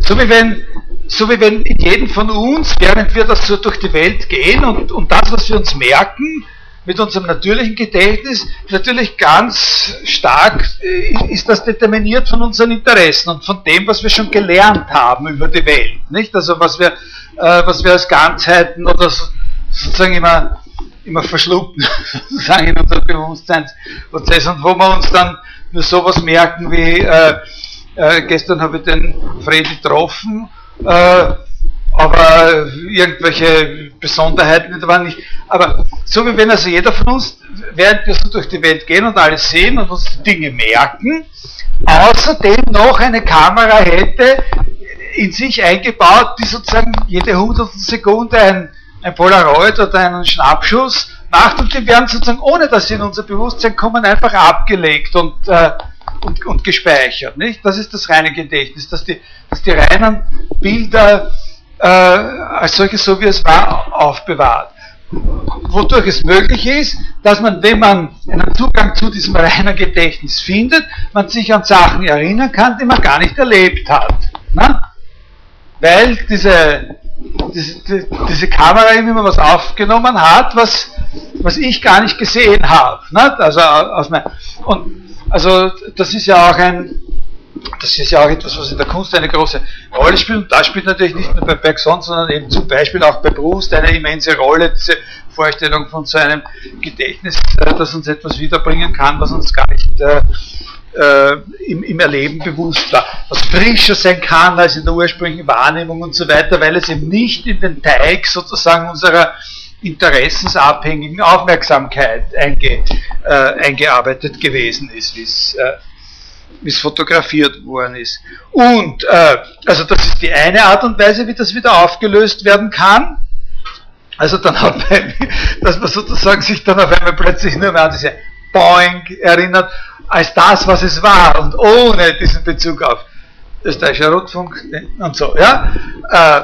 so wie wenn, so wie wenn in jedem von uns, während wir das so durch die Welt gehen und, und das, was wir uns merken, mit unserem natürlichen Gedächtnis, natürlich ganz stark äh, ist das determiniert von unseren Interessen und von dem, was wir schon gelernt haben über die Welt. Nicht? Also was wir, äh, was wir als Ganzheiten oder so, sozusagen immer, immer verschlucken, (laughs) sozusagen in unserem Bewusstseinsprozess und wo wir uns dann nur sowas merken wie äh, äh, gestern habe ich den Freddy getroffen, äh, aber irgendwelche Besonderheiten waren nicht. Aber so wie wenn also jeder von uns, während wir so durch die Welt gehen und alles sehen und uns Dinge merken, außerdem noch eine Kamera hätte in sich eingebaut, die sozusagen jede hundertstel Sekunde ein, ein Polaroid oder einen Schnappschuss macht und die werden sozusagen, ohne dass sie in unser Bewusstsein kommen, einfach abgelegt und äh, und, und gespeichert. Nicht? Das ist das reine Gedächtnis, dass die, dass die reinen Bilder äh, als solche, so wie es war, aufbewahrt. Wodurch es möglich ist, dass man, wenn man einen Zugang zu diesem reinen Gedächtnis findet, man sich an Sachen erinnern kann, die man gar nicht erlebt hat. Ne? Weil diese, diese, diese Kamera immer was aufgenommen hat, was, was ich gar nicht gesehen habe. Ne? Also aus mein, und also das ist ja auch ein, das ist ja auch etwas, was in der Kunst eine große Rolle spielt. Und das spielt natürlich nicht nur bei Bergson, sondern eben zum Beispiel auch bei Proust eine immense Rolle, diese Vorstellung von so einem Gedächtnis, äh, das uns etwas wiederbringen kann, was uns gar nicht äh, äh, im, im, Erleben bewusst war. Was frischer sein kann als in der ursprünglichen Wahrnehmung und so weiter, weil es eben nicht in den Teig sozusagen unserer interessensabhängigen Aufmerksamkeit einge, äh, eingearbeitet gewesen ist, wie es äh, fotografiert worden ist. Und, äh, also das ist die eine Art und Weise, wie das wieder aufgelöst werden kann. Also dann hat man, (laughs) dass man sozusagen sich dann auf einmal plötzlich nur mehr an diese Boing erinnert, als das, was es war und ohne diesen Bezug auf österreichischer Rundfunk und so, ja. Äh,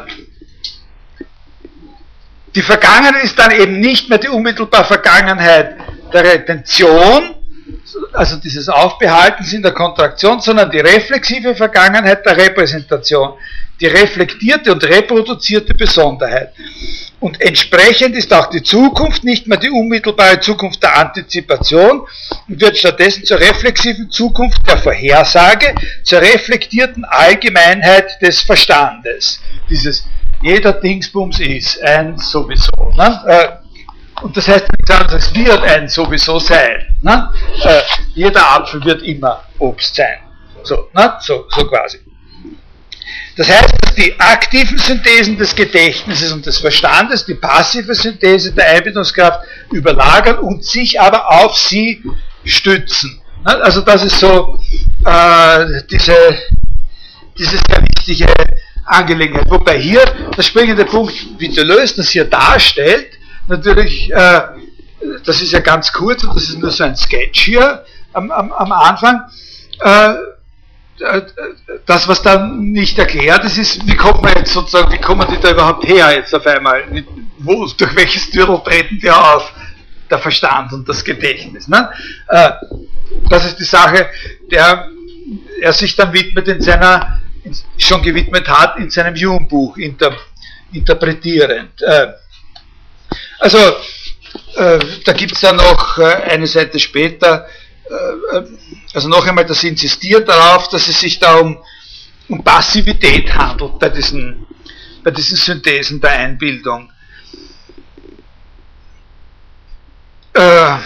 die Vergangenheit ist dann eben nicht mehr die unmittelbare Vergangenheit der Retention, also dieses Aufbehaltens in der Kontraktion, sondern die reflexive Vergangenheit der Repräsentation, die reflektierte und reproduzierte Besonderheit. Und entsprechend ist auch die Zukunft nicht mehr die unmittelbare Zukunft der Antizipation und wird stattdessen zur reflexiven Zukunft der Vorhersage, zur reflektierten Allgemeinheit des Verstandes. Dieses jeder Dingsbums ist ein sowieso. Ne? Äh, und das heißt nichts anderes, es wird ein sowieso sein. Ne? Äh, jeder Apfel wird immer Obst sein. So, ne? so, so quasi. Das heißt, dass die aktiven Synthesen des Gedächtnisses und des Verstandes die passive Synthese der Einbildungskraft überlagern und sich aber auf sie stützen. Ne? Also das ist so äh, diese, diese sehr wichtige Angelegenheit. Wobei hier der springende Punkt, wie Deleuze das hier darstellt, natürlich, äh, das ist ja ganz kurz und das ist nur so ein Sketch hier am, am, am Anfang. Äh, äh das, was dann nicht erklärt ist, ist, wie kommt man jetzt sozusagen, wie kommen die da überhaupt her jetzt auf einmal? Wo, durch welches Türl treten die auf? der Verstand und das Gedächtnis. Ne? Äh, das ist die Sache, der er sich dann widmet in seiner, schon gewidmet hat in seinem Hume-Buch, inter, interpretierend. Äh, also, äh, da gibt es dann noch äh, eine Seite später, äh, also noch einmal, das insistiert darauf, dass es sich da um, um Passivität handelt bei diesen, bei diesen Synthesen der Einbildung. Äh,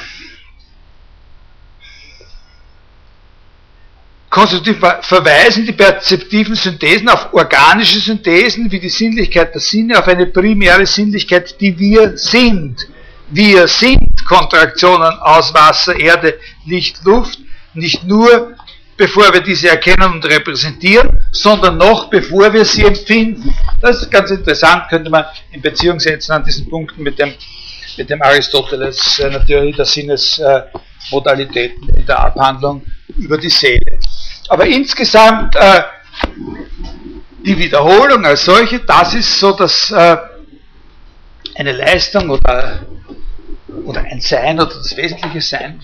konstitutiv verweisen die perzeptiven Synthesen auf organische Synthesen wie die Sinnlichkeit der Sinne, auf eine primäre Sinnlichkeit, die wir sind. Wir sind Kontraktionen aus Wasser, Erde, Licht, Luft, nicht nur bevor wir diese erkennen und repräsentieren, sondern noch bevor wir sie empfinden. Das ist ganz interessant, könnte man in Beziehung setzen an diesen Punkten mit dem, mit dem Aristoteles, äh, Theorie der Sinnesmodalitäten in der Abhandlung über die Seele. Aber insgesamt äh, die Wiederholung als solche, das ist so, dass äh, eine Leistung oder, oder ein Sein oder das wesentliche Sein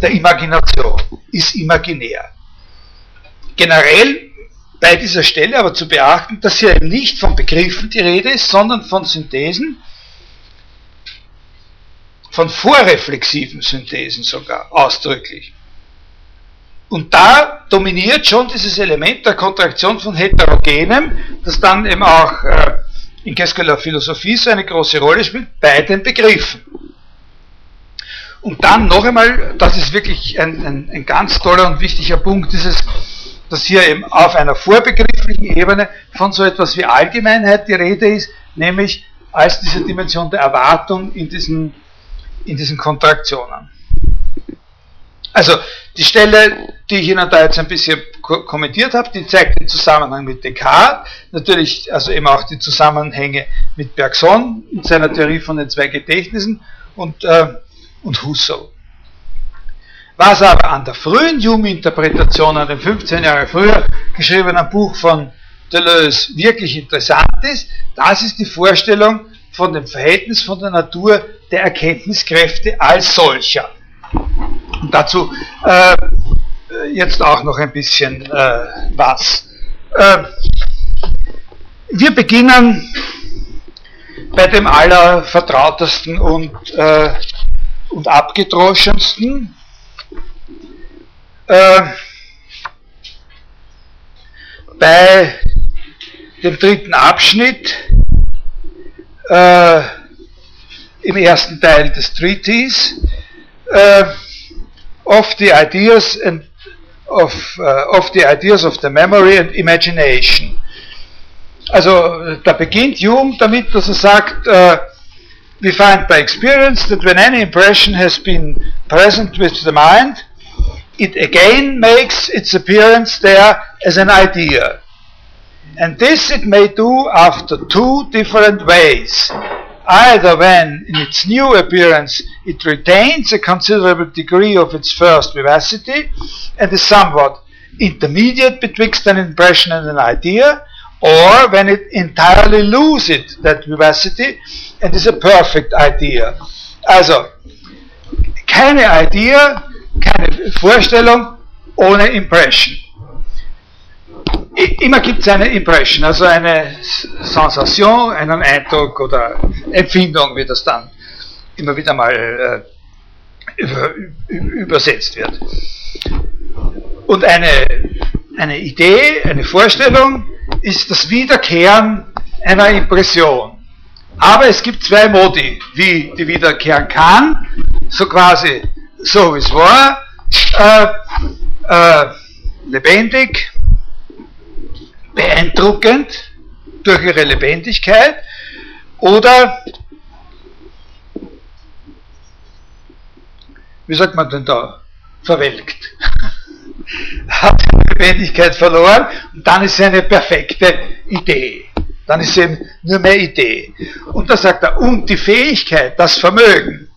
der Imagination ist imaginär. Generell bei dieser Stelle aber zu beachten, dass hier nicht von Begriffen die Rede ist, sondern von Synthesen, von vorreflexiven Synthesen sogar ausdrücklich. Und da dominiert schon dieses Element der Kontraktion von Heterogenem, das dann eben auch äh, in Keskeler Philosophie so eine große Rolle spielt, bei den Begriffen. Und dann noch einmal, das ist wirklich ein, ein, ein ganz toller und wichtiger Punkt, dieses, dass hier eben auf einer vorbegrifflichen Ebene von so etwas wie Allgemeinheit die Rede ist, nämlich als diese Dimension der Erwartung in diesen, in diesen Kontraktionen. Also die Stelle, die ich Ihnen da jetzt ein bisschen kommentiert habe, die zeigt den Zusammenhang mit Descartes, natürlich also eben auch die Zusammenhänge mit Bergson und seiner Theorie von den zwei Gedächtnissen und, äh, und Husserl. Was aber an der frühen Hume-Interpretation, an dem 15 Jahre früher geschriebenen Buch von Deleuze wirklich interessant ist, das ist die Vorstellung von dem Verhältnis von der Natur der Erkenntniskräfte als solcher. Und dazu äh, jetzt auch noch ein bisschen äh, was. Äh, wir beginnen bei dem allervertrautesten und, äh, und abgedroschensten. Äh, bei dem dritten Abschnitt äh, im ersten Teil des Treaties of the ideas and of, uh, of the ideas of the memory and imagination. Also da beginnt Hume damit, dass er sagt, uh, we find by experience that when any impression has been present with the mind, it again makes its appearance there as an idea. And this it may do after two different ways either when, in its new appearance, it retains a considerable degree of its first vivacity and is somewhat intermediate betwixt an impression and an idea, or when it entirely loses that vivacity and is a perfect idea. Also, keine Idee, keine Vorstellung ohne Impression. Immer gibt es eine Impression, also eine Sensation, einen Eindruck oder Empfindung, wie das dann immer wieder mal äh, über, übersetzt wird. Und eine, eine Idee, eine Vorstellung ist das Wiederkehren einer Impression. Aber es gibt zwei Modi, wie die wiederkehren kann, so quasi so wie es war, äh, äh, lebendig, beeindruckend durch ihre Lebendigkeit oder, wie sagt man denn da, verwelkt. (laughs) Hat die Lebendigkeit verloren und dann ist sie eine perfekte Idee. Dann ist sie eben nur mehr Idee. Und da sagt er, und die Fähigkeit, das Vermögen,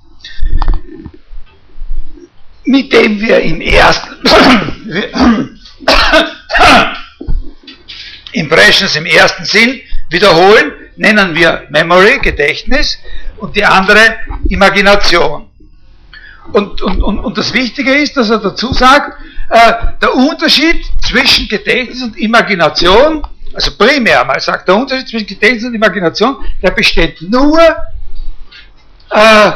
mit dem wir im ersten, (coughs) (coughs) (coughs) Impressions im ersten Sinn wiederholen, nennen wir Memory, Gedächtnis, und die andere Imagination. Und, und, und, und das Wichtige ist, dass er dazu sagt, äh, der Unterschied zwischen Gedächtnis und Imagination, also primär mal sagt, der Unterschied zwischen Gedächtnis und Imagination, der besteht nur äh,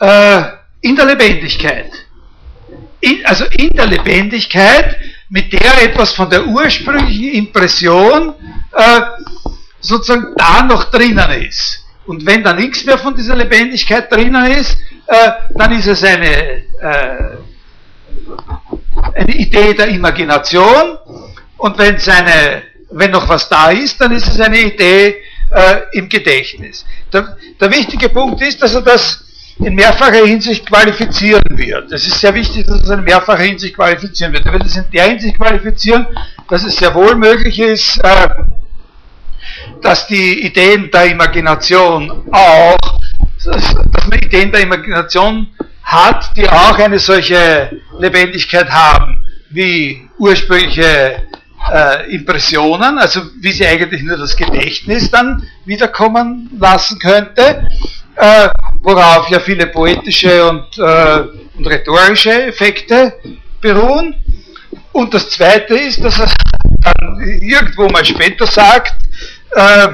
äh, in der Lebendigkeit. In, also in der Lebendigkeit, mit der etwas von der ursprünglichen Impression äh, sozusagen da noch drinnen ist. Und wenn da nichts mehr von dieser Lebendigkeit drinnen ist, äh, dann ist es eine, äh, eine Idee der Imagination. Und wenn, eine, wenn noch was da ist, dann ist es eine Idee äh, im Gedächtnis. Der, der wichtige Punkt ist, dass er das in mehrfacher Hinsicht qualifizieren wird. Es ist sehr wichtig, dass es in mehrfacher Hinsicht qualifizieren wird. Er wird es in der Hinsicht qualifizieren, dass es sehr wohl möglich ist, äh, dass die Ideen der Imagination auch, dass man Ideen der Imagination hat, die auch eine solche Lebendigkeit haben, wie ursprüngliche äh, Impressionen, also wie sie eigentlich nur das Gedächtnis dann wiederkommen lassen könnte, äh, worauf ja viele poetische und, äh, und rhetorische Effekte beruhen. Und das Zweite ist, dass er dann irgendwo mal später sagt, äh,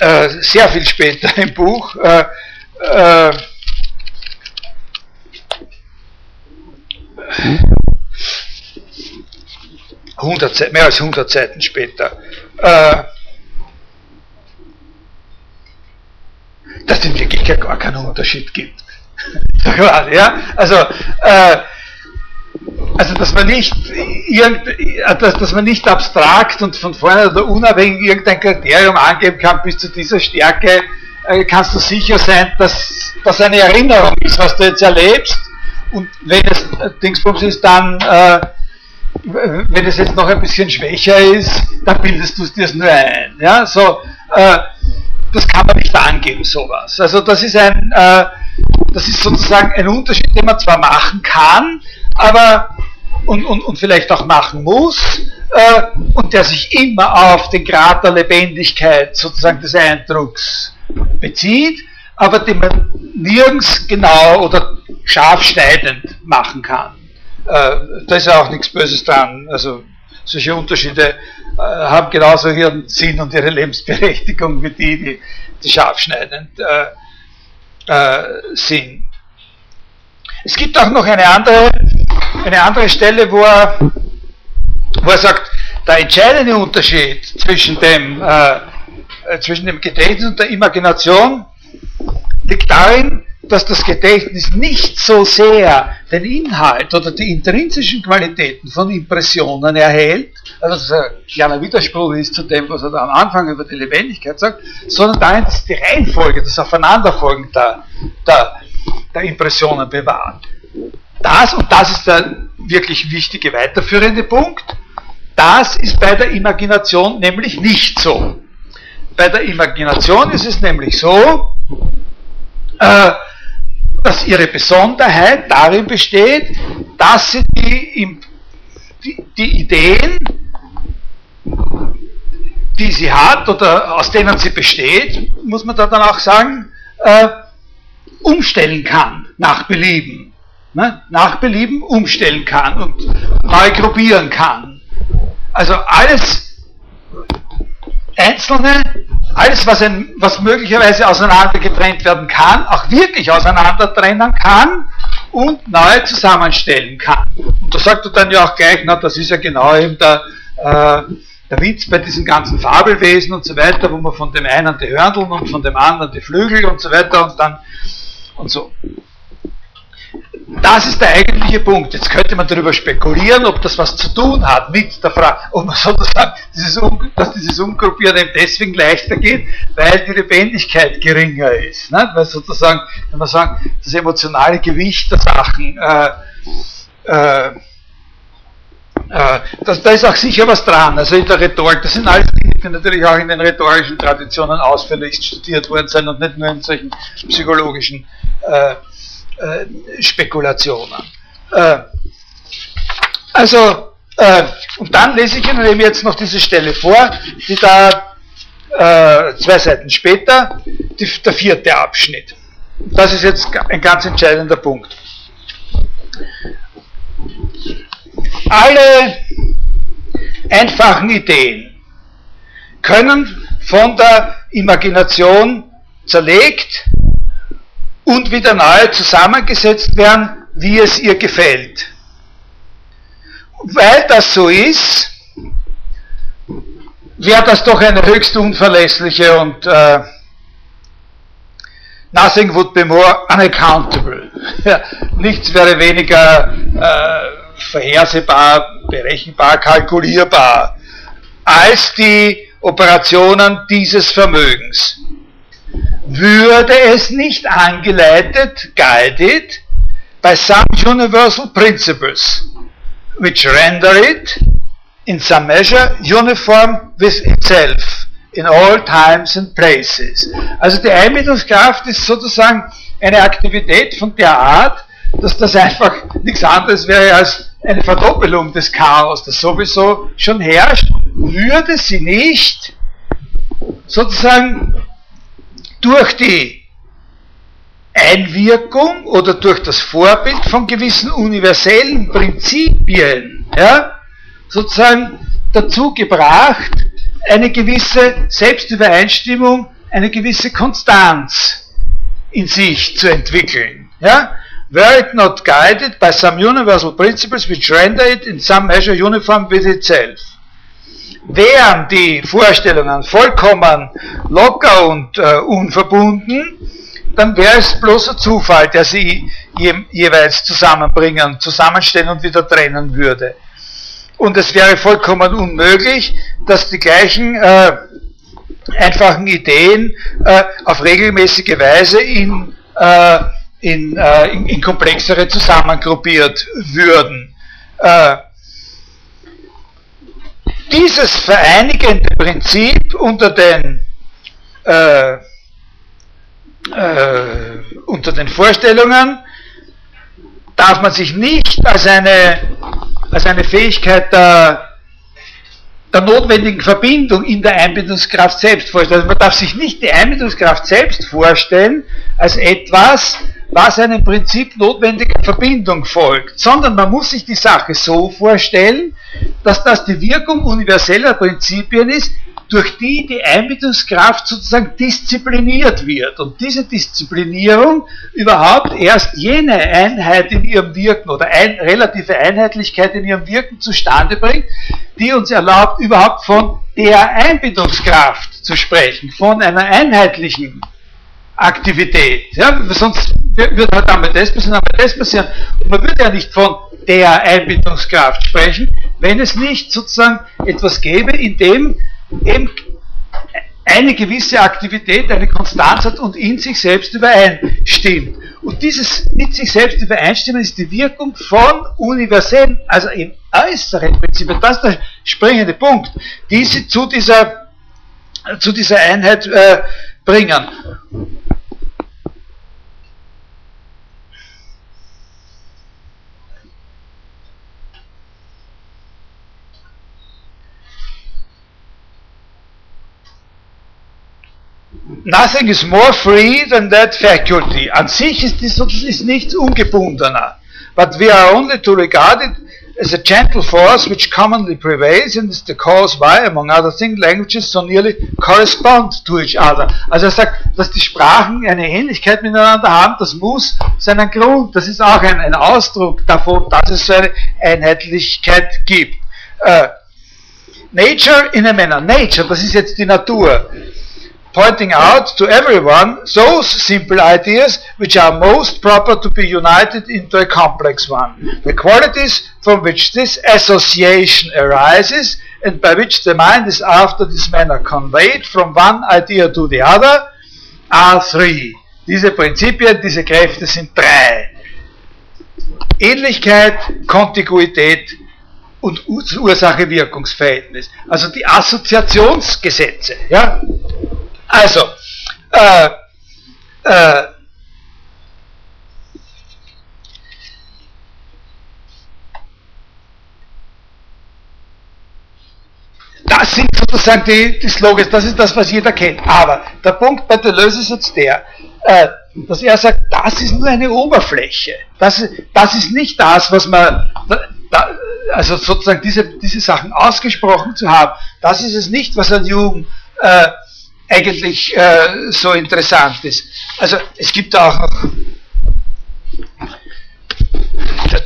äh, sehr viel später im Buch, äh, äh, mehr als 100 Seiten später, äh, dass es in Wirklichkeit gar keinen Unterschied gibt. (laughs) ja? Also, äh, also dass man nicht irgend, dass, dass man nicht abstrakt und von vorne oder unabhängig irgendein Kriterium angeben kann, bis zu dieser Stärke äh, kannst du sicher sein, dass das eine Erinnerung ist, was du jetzt erlebst. Und wenn es äh, Dingsbums ist, dann äh, wenn es jetzt noch ein bisschen schwächer ist, dann bildest du es dir nur ein. Ja, so, äh, das kann man nicht angeben, sowas. Also das ist ein, äh, das ist sozusagen ein Unterschied, den man zwar machen kann, aber und, und, und vielleicht auch machen muss, äh, und der sich immer auf den Grad der Lebendigkeit sozusagen des Eindrucks bezieht, aber den man nirgends genau oder scharf schneidend machen kann. Äh, da ist ja auch nichts Böses dran. Also solche Unterschiede äh, haben genauso ihren Sinn und ihre Lebensberechtigung wie die, die, die scharfschneidend äh, äh, sind. Es gibt auch noch eine andere, eine andere Stelle, wo er, wo er sagt, der entscheidende Unterschied zwischen dem, äh, äh zwischen dem Gedächtnis und der Imagination liegt darin, dass das Gedächtnis nicht so sehr den Inhalt oder die intrinsischen Qualitäten von Impressionen erhält, also dass er ein kleiner Widerspruch ist zu dem, was er da am Anfang über die Lebendigkeit sagt, sondern darin, dass die Reihenfolge, das Aufeinanderfolgen der, der, der Impressionen bewahrt. Das, und das ist der wirklich wichtige weiterführende Punkt, das ist bei der Imagination nämlich nicht so. Bei der Imagination ist es nämlich so, äh, dass ihre Besonderheit darin besteht, dass sie die, die, Ideen, die sie hat oder aus denen sie besteht, muss man da dann auch sagen, äh, umstellen kann nach Belieben. Ne? Nach Belieben umstellen kann und neu gruppieren kann. Also alles Einzelne alles, was, ein, was möglicherweise auseinander getrennt werden kann, auch wirklich auseinander trennen kann und neu zusammenstellen kann. Und da sagt er dann ja auch gleich, na, das ist ja genau eben der, äh, der Witz bei diesen ganzen Fabelwesen und so weiter, wo man von dem einen die Hörndeln und von dem anderen die Flügel und so weiter und dann und so. Das ist der eigentliche Punkt. Jetzt könnte man darüber spekulieren, ob das was zu tun hat mit der Frage, ob man sozusagen, dieses dass dieses Umgruppieren eben deswegen leichter geht, weil die Lebendigkeit geringer ist. Ne? Weil sozusagen, wenn man sagen, das emotionale Gewicht der Sachen, äh, äh, äh, das, da ist auch sicher was dran. Also in der Rhetorik, das sind alles Dinge, die natürlich auch in den rhetorischen Traditionen ausführlich studiert worden sind und nicht nur in solchen psychologischen äh, äh, Spekulationen. Äh, also, äh, und dann lese ich Ihnen eben jetzt noch diese Stelle vor, die da äh, zwei Seiten später die, der vierte Abschnitt. Das ist jetzt ein ganz entscheidender Punkt. Alle einfachen Ideen können von der Imagination zerlegt und wieder neu zusammengesetzt werden, wie es ihr gefällt. Weil das so ist, wäre das doch eine höchst unverlässliche und äh, nothing would be more unaccountable. Nichts wäre weniger äh, vorhersehbar, berechenbar, kalkulierbar als die Operationen dieses Vermögens. Würde es nicht angeleitet, guided, by some universal principles, which render it, in some measure, uniform with itself, in all times and places. Also die Einbildungskraft ist sozusagen eine Aktivität von der Art, dass das einfach nichts anderes wäre als eine Verdoppelung des Chaos, das sowieso schon herrscht, würde sie nicht sozusagen durch die Einwirkung oder durch das Vorbild von gewissen universellen Prinzipien ja, sozusagen dazu gebracht, eine gewisse Selbstübereinstimmung, eine gewisse Konstanz in sich zu entwickeln. Ja? Were it not guided by some universal principles which render it in some measure uniform with itself. Wären die Vorstellungen vollkommen locker und äh, unverbunden, dann wäre es bloßer Zufall, der sie je, jeweils zusammenbringen, zusammenstellen und wieder trennen würde. Und es wäre vollkommen unmöglich, dass die gleichen äh, einfachen Ideen äh, auf regelmäßige Weise in, äh, in, äh, in, in, komplexere zusammengruppiert würden. Äh, dieses vereinigende Prinzip unter den äh, äh, unter den Vorstellungen darf man sich nicht als eine, als eine Fähigkeit der, der notwendigen Verbindung in der Einbindungskraft selbst vorstellen. Also man darf sich nicht die Einbindungskraft selbst vorstellen als etwas, was einem Prinzip notwendiger Verbindung folgt, sondern man muss sich die Sache so vorstellen, dass das die Wirkung universeller Prinzipien ist, durch die die Einbildungskraft sozusagen diszipliniert wird. Und diese Disziplinierung überhaupt erst jene Einheit in ihrem Wirken oder ein, relative Einheitlichkeit in ihrem Wirken zustande bringt, die uns erlaubt, überhaupt von der Einbildungskraft zu sprechen, von einer einheitlichen Aktivität. Ja, sonst würde halt einmal das passieren, einmal das passieren. Und man würde ja nicht von der Einbindungskraft sprechen, wenn es nicht sozusagen etwas gäbe, in dem eben eine gewisse Aktivität, eine Konstanz hat und in sich selbst übereinstimmt. Und dieses mit sich selbst übereinstimmen ist die Wirkung von universellen, also im äußeren Prinzip. Das ist der springende Punkt, die sie zu dieser, zu dieser Einheit äh, bringen. Nothing is more free than that faculty. An sich ist, dies, ist nichts ungebundener. But we are only to regard it as a gentle force which commonly prevails and is the cause why, among other things, languages so nearly correspond to each other. Also er sagt, dass die Sprachen eine Ähnlichkeit miteinander haben, das muss seinen Grund, das ist auch ein, ein Ausdruck davon, dass es so eine Einheitlichkeit gibt. Uh, nature in a manner, Nature, das ist jetzt die Natur pointing out to everyone those simple ideas which are most proper to be united into a complex one. The qualities from which this association arises and by which the mind is after this manner conveyed from one idea to the other are three. Diese Prinzipien, diese Kräfte sind drei. Ähnlichkeit, Kontiguität und Ursache-Wirkungsverhältnis. Also die Assoziationsgesetze. Ja? Also, äh, äh, das sind sozusagen die, die Slogans, das ist das, was jeder kennt. Aber der Punkt bei Deleuze ist jetzt der, äh, dass er sagt, das ist nur eine Oberfläche. Das, das ist nicht das, was man, da, also sozusagen diese, diese Sachen ausgesprochen zu haben, das ist es nicht, was an Jugend äh, eigentlich äh, so interessant ist. Also es gibt auch noch,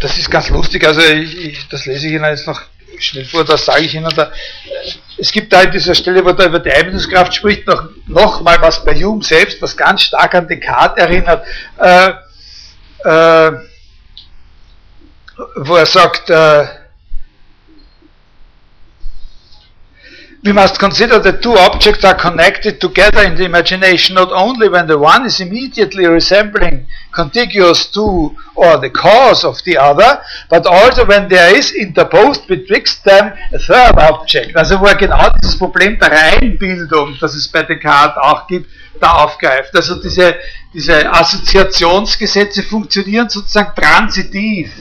das ist ganz lustig, also ich, ich, das lese ich Ihnen jetzt noch schnell vor, das sage ich Ihnen da. Es gibt da in dieser Stelle, wo er über die Einbildungskraft spricht, noch, noch mal was bei Hume selbst, was ganz stark an Descartes erinnert, äh, äh, wo er sagt, äh, we must consider that two objects are connected together in the imagination not only when the one is immediately resembling contiguous to or the cause of the other, but also when there is interposed betwixt them a third object. Also wo er genau dieses Problem der Reihenbildung, das es bei Descartes auch gibt, da aufgreift. Also diese, diese Assoziationsgesetze funktionieren sozusagen transitiv.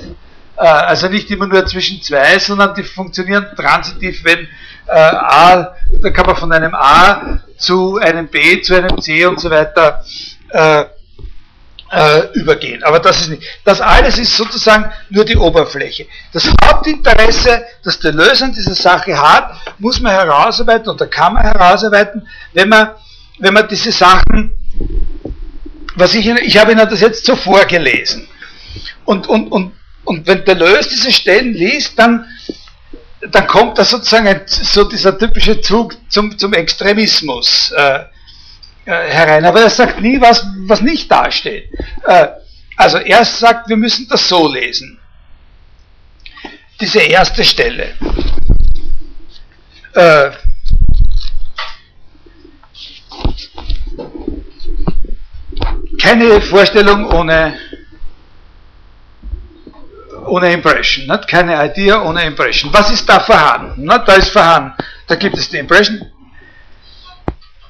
Äh, also nicht immer nur zwischen zwei, sondern die funktionieren transitiv, wenn äh, A, da kann man von einem A zu einem B, zu einem C und so weiter äh, übergehen. Aber das ist nicht. Das alles ist sozusagen nur die Oberfläche. Das Hauptinteresse, das der Löser an dieser Sache hat, muss man herausarbeiten oder kann man herausarbeiten, wenn man, wenn man diese Sachen, was ich, ich habe Ihnen das jetzt so vorgelesen. Und, und, und, und wenn der Lös diese Stellen liest, dann dann kommt da sozusagen so dieser typische Zug zum, zum Extremismus äh, äh, herein. Aber er sagt nie, was, was nicht dasteht. Äh, also er sagt, wir müssen das so lesen. Diese erste Stelle. Äh, keine Vorstellung ohne ohne Impression, nicht? keine Idea ohne Impression. Was ist da vorhanden? Nicht? Da ist vorhanden, da gibt es die Impression.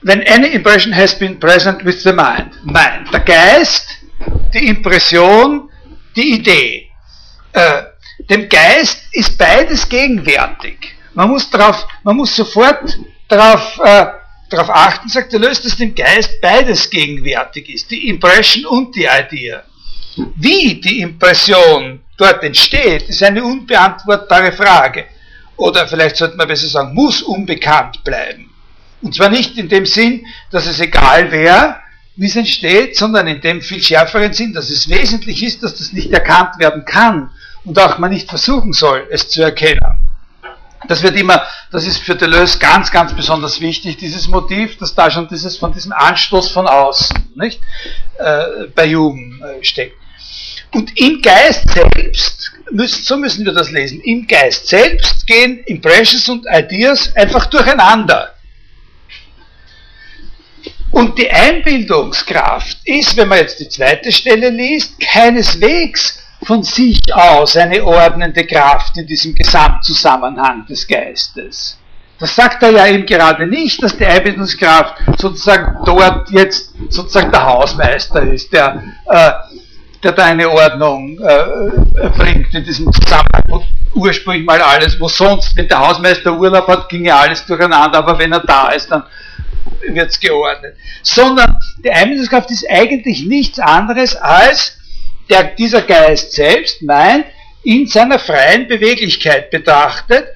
When any impression has been present with the mind. Mind, der Geist, die Impression, die Idee. Äh, dem Geist ist beides gegenwärtig. Man muss, drauf, man muss sofort darauf äh, darauf achten, sagt löst, dass dem Geist beides gegenwärtig ist, die Impression und die Idea. Wie die Impression dort entsteht, ist eine unbeantwortbare Frage. Oder vielleicht sollte man besser sagen, muss unbekannt bleiben. Und zwar nicht in dem Sinn, dass es egal wäre, wie es entsteht, sondern in dem viel schärferen Sinn, dass es wesentlich ist, dass das nicht erkannt werden kann und auch man nicht versuchen soll, es zu erkennen. Das wird immer, das ist für Deleuze ganz, ganz besonders wichtig, dieses Motiv, dass da schon dieses, von diesem Anstoß von außen, nicht, äh, bei Hume äh, steckt. Und im Geist selbst, so müssen wir das lesen, im Geist selbst gehen Impressions und Ideas einfach durcheinander. Und die Einbildungskraft ist, wenn man jetzt die zweite Stelle liest, keineswegs von sich aus eine ordnende Kraft in diesem Gesamtzusammenhang des Geistes. Das sagt er ja eben gerade nicht, dass die Einbildungskraft sozusagen dort jetzt sozusagen der Hausmeister ist, der äh, der da eine Ordnung äh, bringt in diesem Zusammenhang, wo ursprünglich mal alles, wo sonst, wenn der Hausmeister Urlaub hat, ginge alles durcheinander, aber wenn er da ist, dann wird es geordnet. Sondern die Einbildungskraft ist eigentlich nichts anderes als der, dieser Geist selbst meint, in seiner freien Beweglichkeit betrachtet,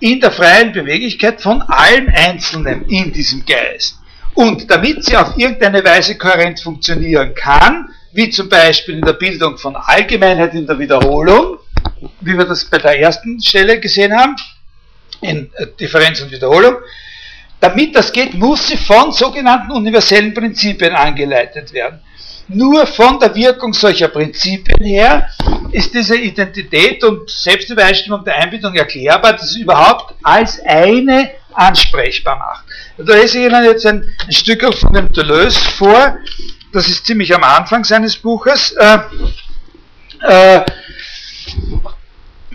in der freien Beweglichkeit von allen Einzelnen in diesem Geist. Und damit sie auf irgendeine Weise kohärent funktionieren kann, wie zum Beispiel in der Bildung von Allgemeinheit in der Wiederholung, wie wir das bei der ersten Stelle gesehen haben, in äh, Differenz und Wiederholung. Damit das geht, muss sie von sogenannten universellen Prinzipien angeleitet werden. Nur von der Wirkung solcher Prinzipien her ist diese Identität und Selbstübereinstimmung der Einbindung erklärbar, dass sie überhaupt als eine ansprechbar macht. Da lese ich Ihnen jetzt ein, ein Stück von dem Deleuze vor, das ist ziemlich am Anfang seines Buches, äh, äh,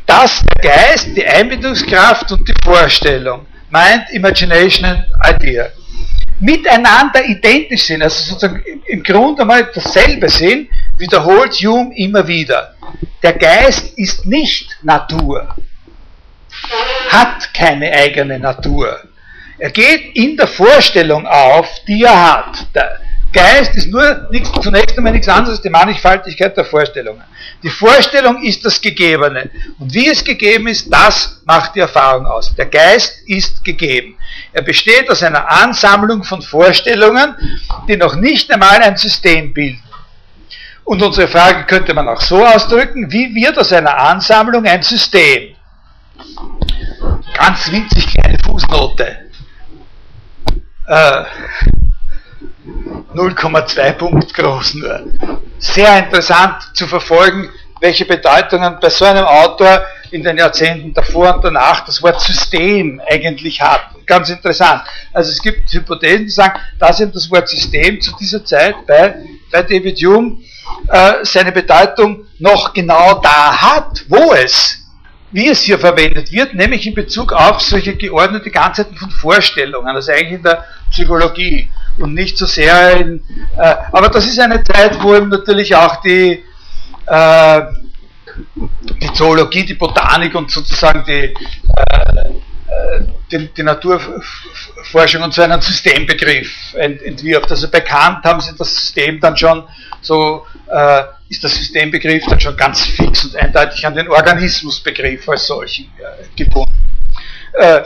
dass der Geist, die Einbindungskraft und die Vorstellung, Mind, Imagination and Idea, miteinander identisch sind, also sozusagen im Grunde einmal dasselbe sind, wiederholt Hume immer wieder. Der Geist ist nicht Natur, hat keine eigene Natur. Er geht in der Vorstellung auf, die er hat. Der Geist ist nur nichts, zunächst einmal nichts anderes als die Mannigfaltigkeit der Vorstellungen. Die Vorstellung ist das Gegebene. Und wie es gegeben ist, das macht die Erfahrung aus. Der Geist ist gegeben. Er besteht aus einer Ansammlung von Vorstellungen, die noch nicht einmal ein System bilden. Und unsere Frage könnte man auch so ausdrücken, wie wird aus einer Ansammlung ein System? Ganz winzig kleine Fußnote. Äh, 0,2 Punkt groß nur. Sehr interessant zu verfolgen, welche Bedeutungen bei so einem Autor in den Jahrzehnten davor und danach das Wort System eigentlich hat. Ganz interessant. Also es gibt Hypothesen, die sagen, dass eben das Wort System zu dieser Zeit bei, bei David Hume äh, seine Bedeutung noch genau da hat, wo es wie es hier verwendet wird, nämlich in Bezug auf solche geordnete Ganzheiten von Vorstellungen, also eigentlich in der Psychologie und nicht so sehr in, äh, aber das ist eine Zeit, wo eben natürlich auch die, äh, die Zoologie, die Botanik und sozusagen die, äh, äh die, die, Naturforschung und so einen Systembegriff ent, entwirft. Also bei Kant haben sie das System dann schon so äh, ist der Systembegriff dann schon ganz fix und eindeutig an den Organismusbegriff als solchen äh, gebunden. Äh,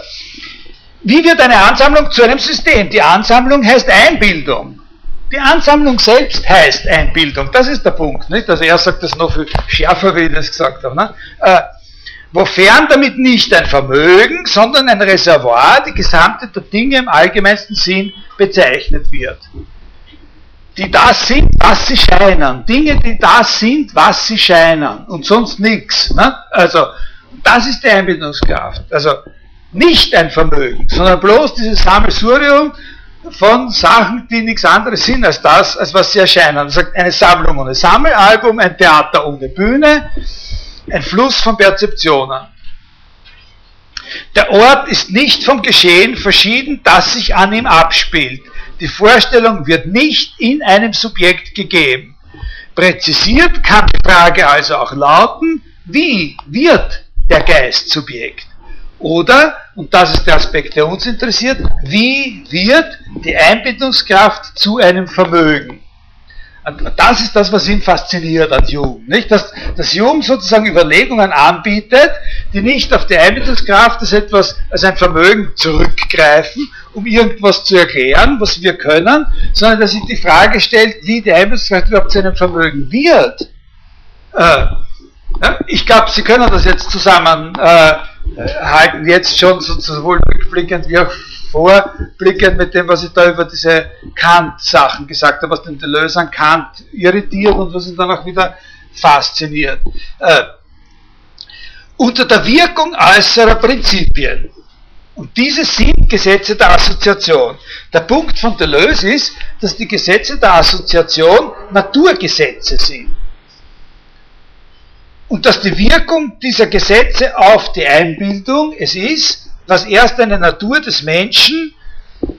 wie wird eine Ansammlung zu einem System? Die Ansammlung heißt Einbildung. Die Ansammlung selbst heißt Einbildung. Das ist der Punkt. Nicht? Also er sagt das noch viel schärfer, wie ich das gesagt habe. Ne? Äh, wofern damit nicht ein Vermögen, sondern ein Reservoir, die Gesamte der Dinge im allgemeinsten Sinn bezeichnet wird die das sind, was sie scheinen. Dinge, die das sind, was sie scheinen. Und sonst nichts. Ne? Also, das ist die Einbildungskraft. Also, nicht ein Vermögen, sondern bloß dieses Sammelsurium von Sachen, die nichts anderes sind als das, als was sie erscheinen. Er sagt, eine Sammlung ohne Sammelalbum, ein Theater ohne Bühne, ein Fluss von Perzeptionen. Der Ort ist nicht vom Geschehen verschieden, das sich an ihm abspielt. Die Vorstellung wird nicht in einem Subjekt gegeben. Präzisiert kann die Frage also auch lauten, wie wird der Geist Subjekt? Oder, und das ist der Aspekt, der uns interessiert, wie wird die Einbindungskraft zu einem Vermögen? Das ist das, was ihn fasziniert an Hume. Nicht? Dass, dass Hume sozusagen Überlegungen anbietet, die nicht auf die Einbildungskraft als etwas, als ein Vermögen zurückgreifen, um irgendwas zu erklären, was wir können, sondern dass sich die Frage stellt, wie die Einbildungskraft überhaupt zu einem Vermögen wird. Äh, ja, ich glaube, Sie können das jetzt zusammenhalten, äh, jetzt schon sowohl rückblickend wie auch vorblickend mit dem, was ich da über diese Kant-Sachen gesagt habe, was den Deleuze an Kant irritiert und was ihn dann auch wieder fasziniert. Äh, unter der Wirkung äußerer Prinzipien. Und diese sind Gesetze der Assoziation. Der Punkt von Deleuze ist, dass die Gesetze der Assoziation Naturgesetze sind. Und dass die Wirkung dieser Gesetze auf die Einbildung es ist, was erst eine Natur des Menschen,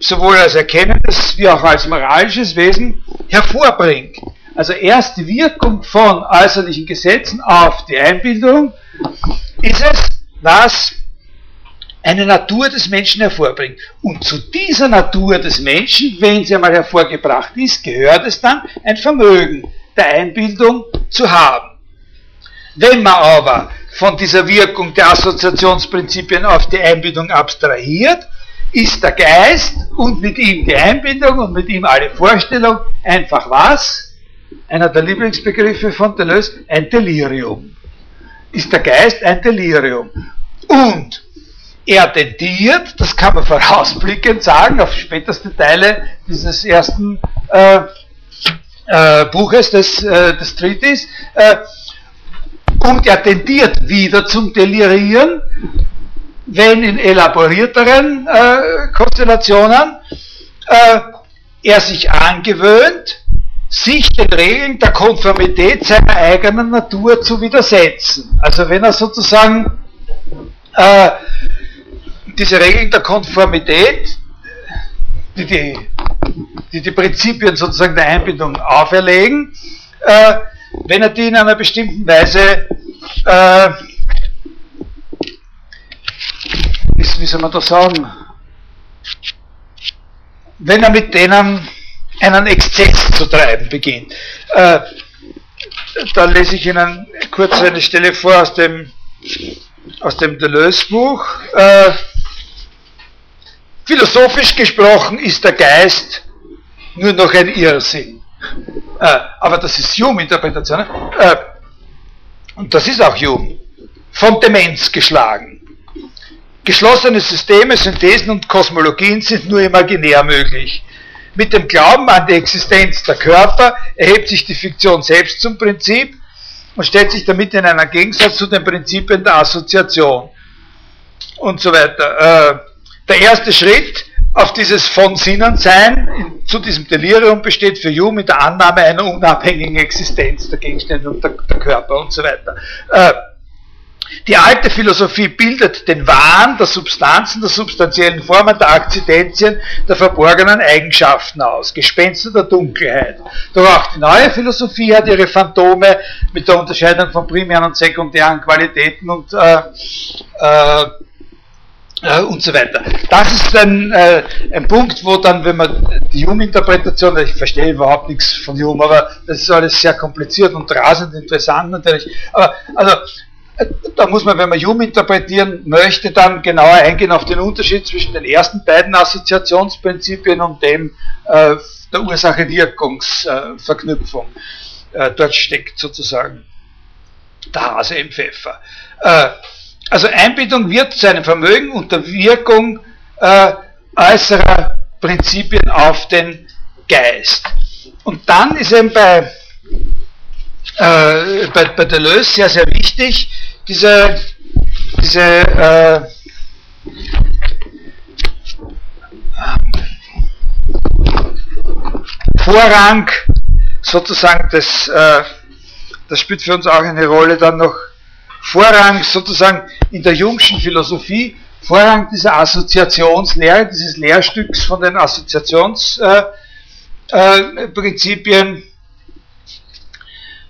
sowohl als erkennendes wie auch als moralisches Wesen, hervorbringt. Also erst die Wirkung von äußerlichen Gesetzen auf die Einbildung ist es, was eine Natur des Menschen hervorbringt. Und zu dieser Natur des Menschen, wenn sie einmal hervorgebracht ist, gehört es dann, ein Vermögen der Einbildung zu haben. Wenn man aber von dieser Wirkung der Assoziationsprinzipien auf die Einbindung abstrahiert, ist der Geist und mit ihm die Einbindung und mit ihm alle Vorstellung einfach was? Einer der Lieblingsbegriffe von Deleuze, ein Delirium. Ist der Geist ein Delirium. Und er tendiert, das kann man vorausblickend sagen, auf späteste Teile dieses ersten äh, äh, Buches des, äh, des Treaties, äh, und er tendiert wieder zum Delirieren, wenn in elaborierteren äh, Konstellationen äh, er sich angewöhnt, sich den Regeln der Konformität seiner eigenen Natur zu widersetzen. Also wenn er sozusagen äh, diese Regeln der Konformität, die die, die die Prinzipien sozusagen der Einbindung auferlegen, äh, wenn er die in einer bestimmten Weise, äh, wie, soll man das sagen, wenn er mit denen einen Exzess zu treiben beginnt. Äh, da lese ich Ihnen kurz eine Stelle vor aus dem, aus dem Deleuze-Buch. Äh, philosophisch gesprochen ist der Geist nur noch ein Irrsinn. Äh, aber das ist Hume-Interpretation. Äh, und das ist auch Hume. Von Demenz geschlagen. Geschlossene Systeme, Synthesen und Kosmologien sind nur imaginär möglich. Mit dem Glauben an die Existenz der Körper erhebt sich die Fiktion selbst zum Prinzip und stellt sich damit in einen Gegensatz zu den Prinzipien der Assoziation und so weiter. Äh, der erste Schritt auf dieses von Sinnen sein zu diesem Delirium besteht für Hume mit der Annahme einer unabhängigen Existenz der Gegenstände und der, der Körper und so weiter. Äh, die alte Philosophie bildet den Wahn der Substanzen, der substanziellen Formen, der Akzidenzien, der verborgenen Eigenschaften aus, Gespenster der Dunkelheit. Doch auch die neue Philosophie hat ihre Phantome mit der Unterscheidung von primären und sekundären Qualitäten und äh, äh, äh, und so weiter. Das ist ein, äh, ein Punkt, wo dann, wenn man die Hume-Interpretation, ich verstehe überhaupt nichts von Hume, aber das ist alles sehr kompliziert und rasend interessant natürlich. Aber also da muss man, wenn man Hume interpretieren möchte, dann genauer eingehen auf den Unterschied zwischen den ersten beiden Assoziationsprinzipien und dem äh, der Ursache-Wirkungsverknüpfung. Äh, dort steckt sozusagen der Hase im Pfeffer. Also Einbindung wird zu einem Vermögen unter Wirkung äh, äußerer Prinzipien auf den Geist. Und dann ist eben bei äh, bei, bei Deleuze sehr, sehr wichtig, diese, diese äh, Vorrang sozusagen des, äh, das spielt für uns auch eine Rolle dann noch, Vorrang sozusagen in der jungschen Philosophie, Vorrang dieser Assoziationslehre, dieses Lehrstücks von den Assoziationsprinzipien, äh, äh,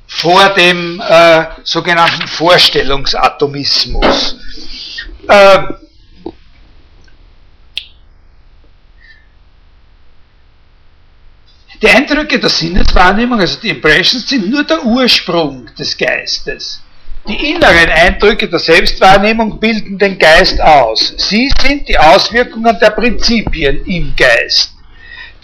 vor dem äh, sogenannten Vorstellungsatomismus. Äh, die Eindrücke der Sinneswahrnehmung, also die Impressions, sind nur der Ursprung des Geistes. Die inneren Eindrücke der Selbstwahrnehmung bilden den Geist aus. Sie sind die Auswirkungen der Prinzipien im Geist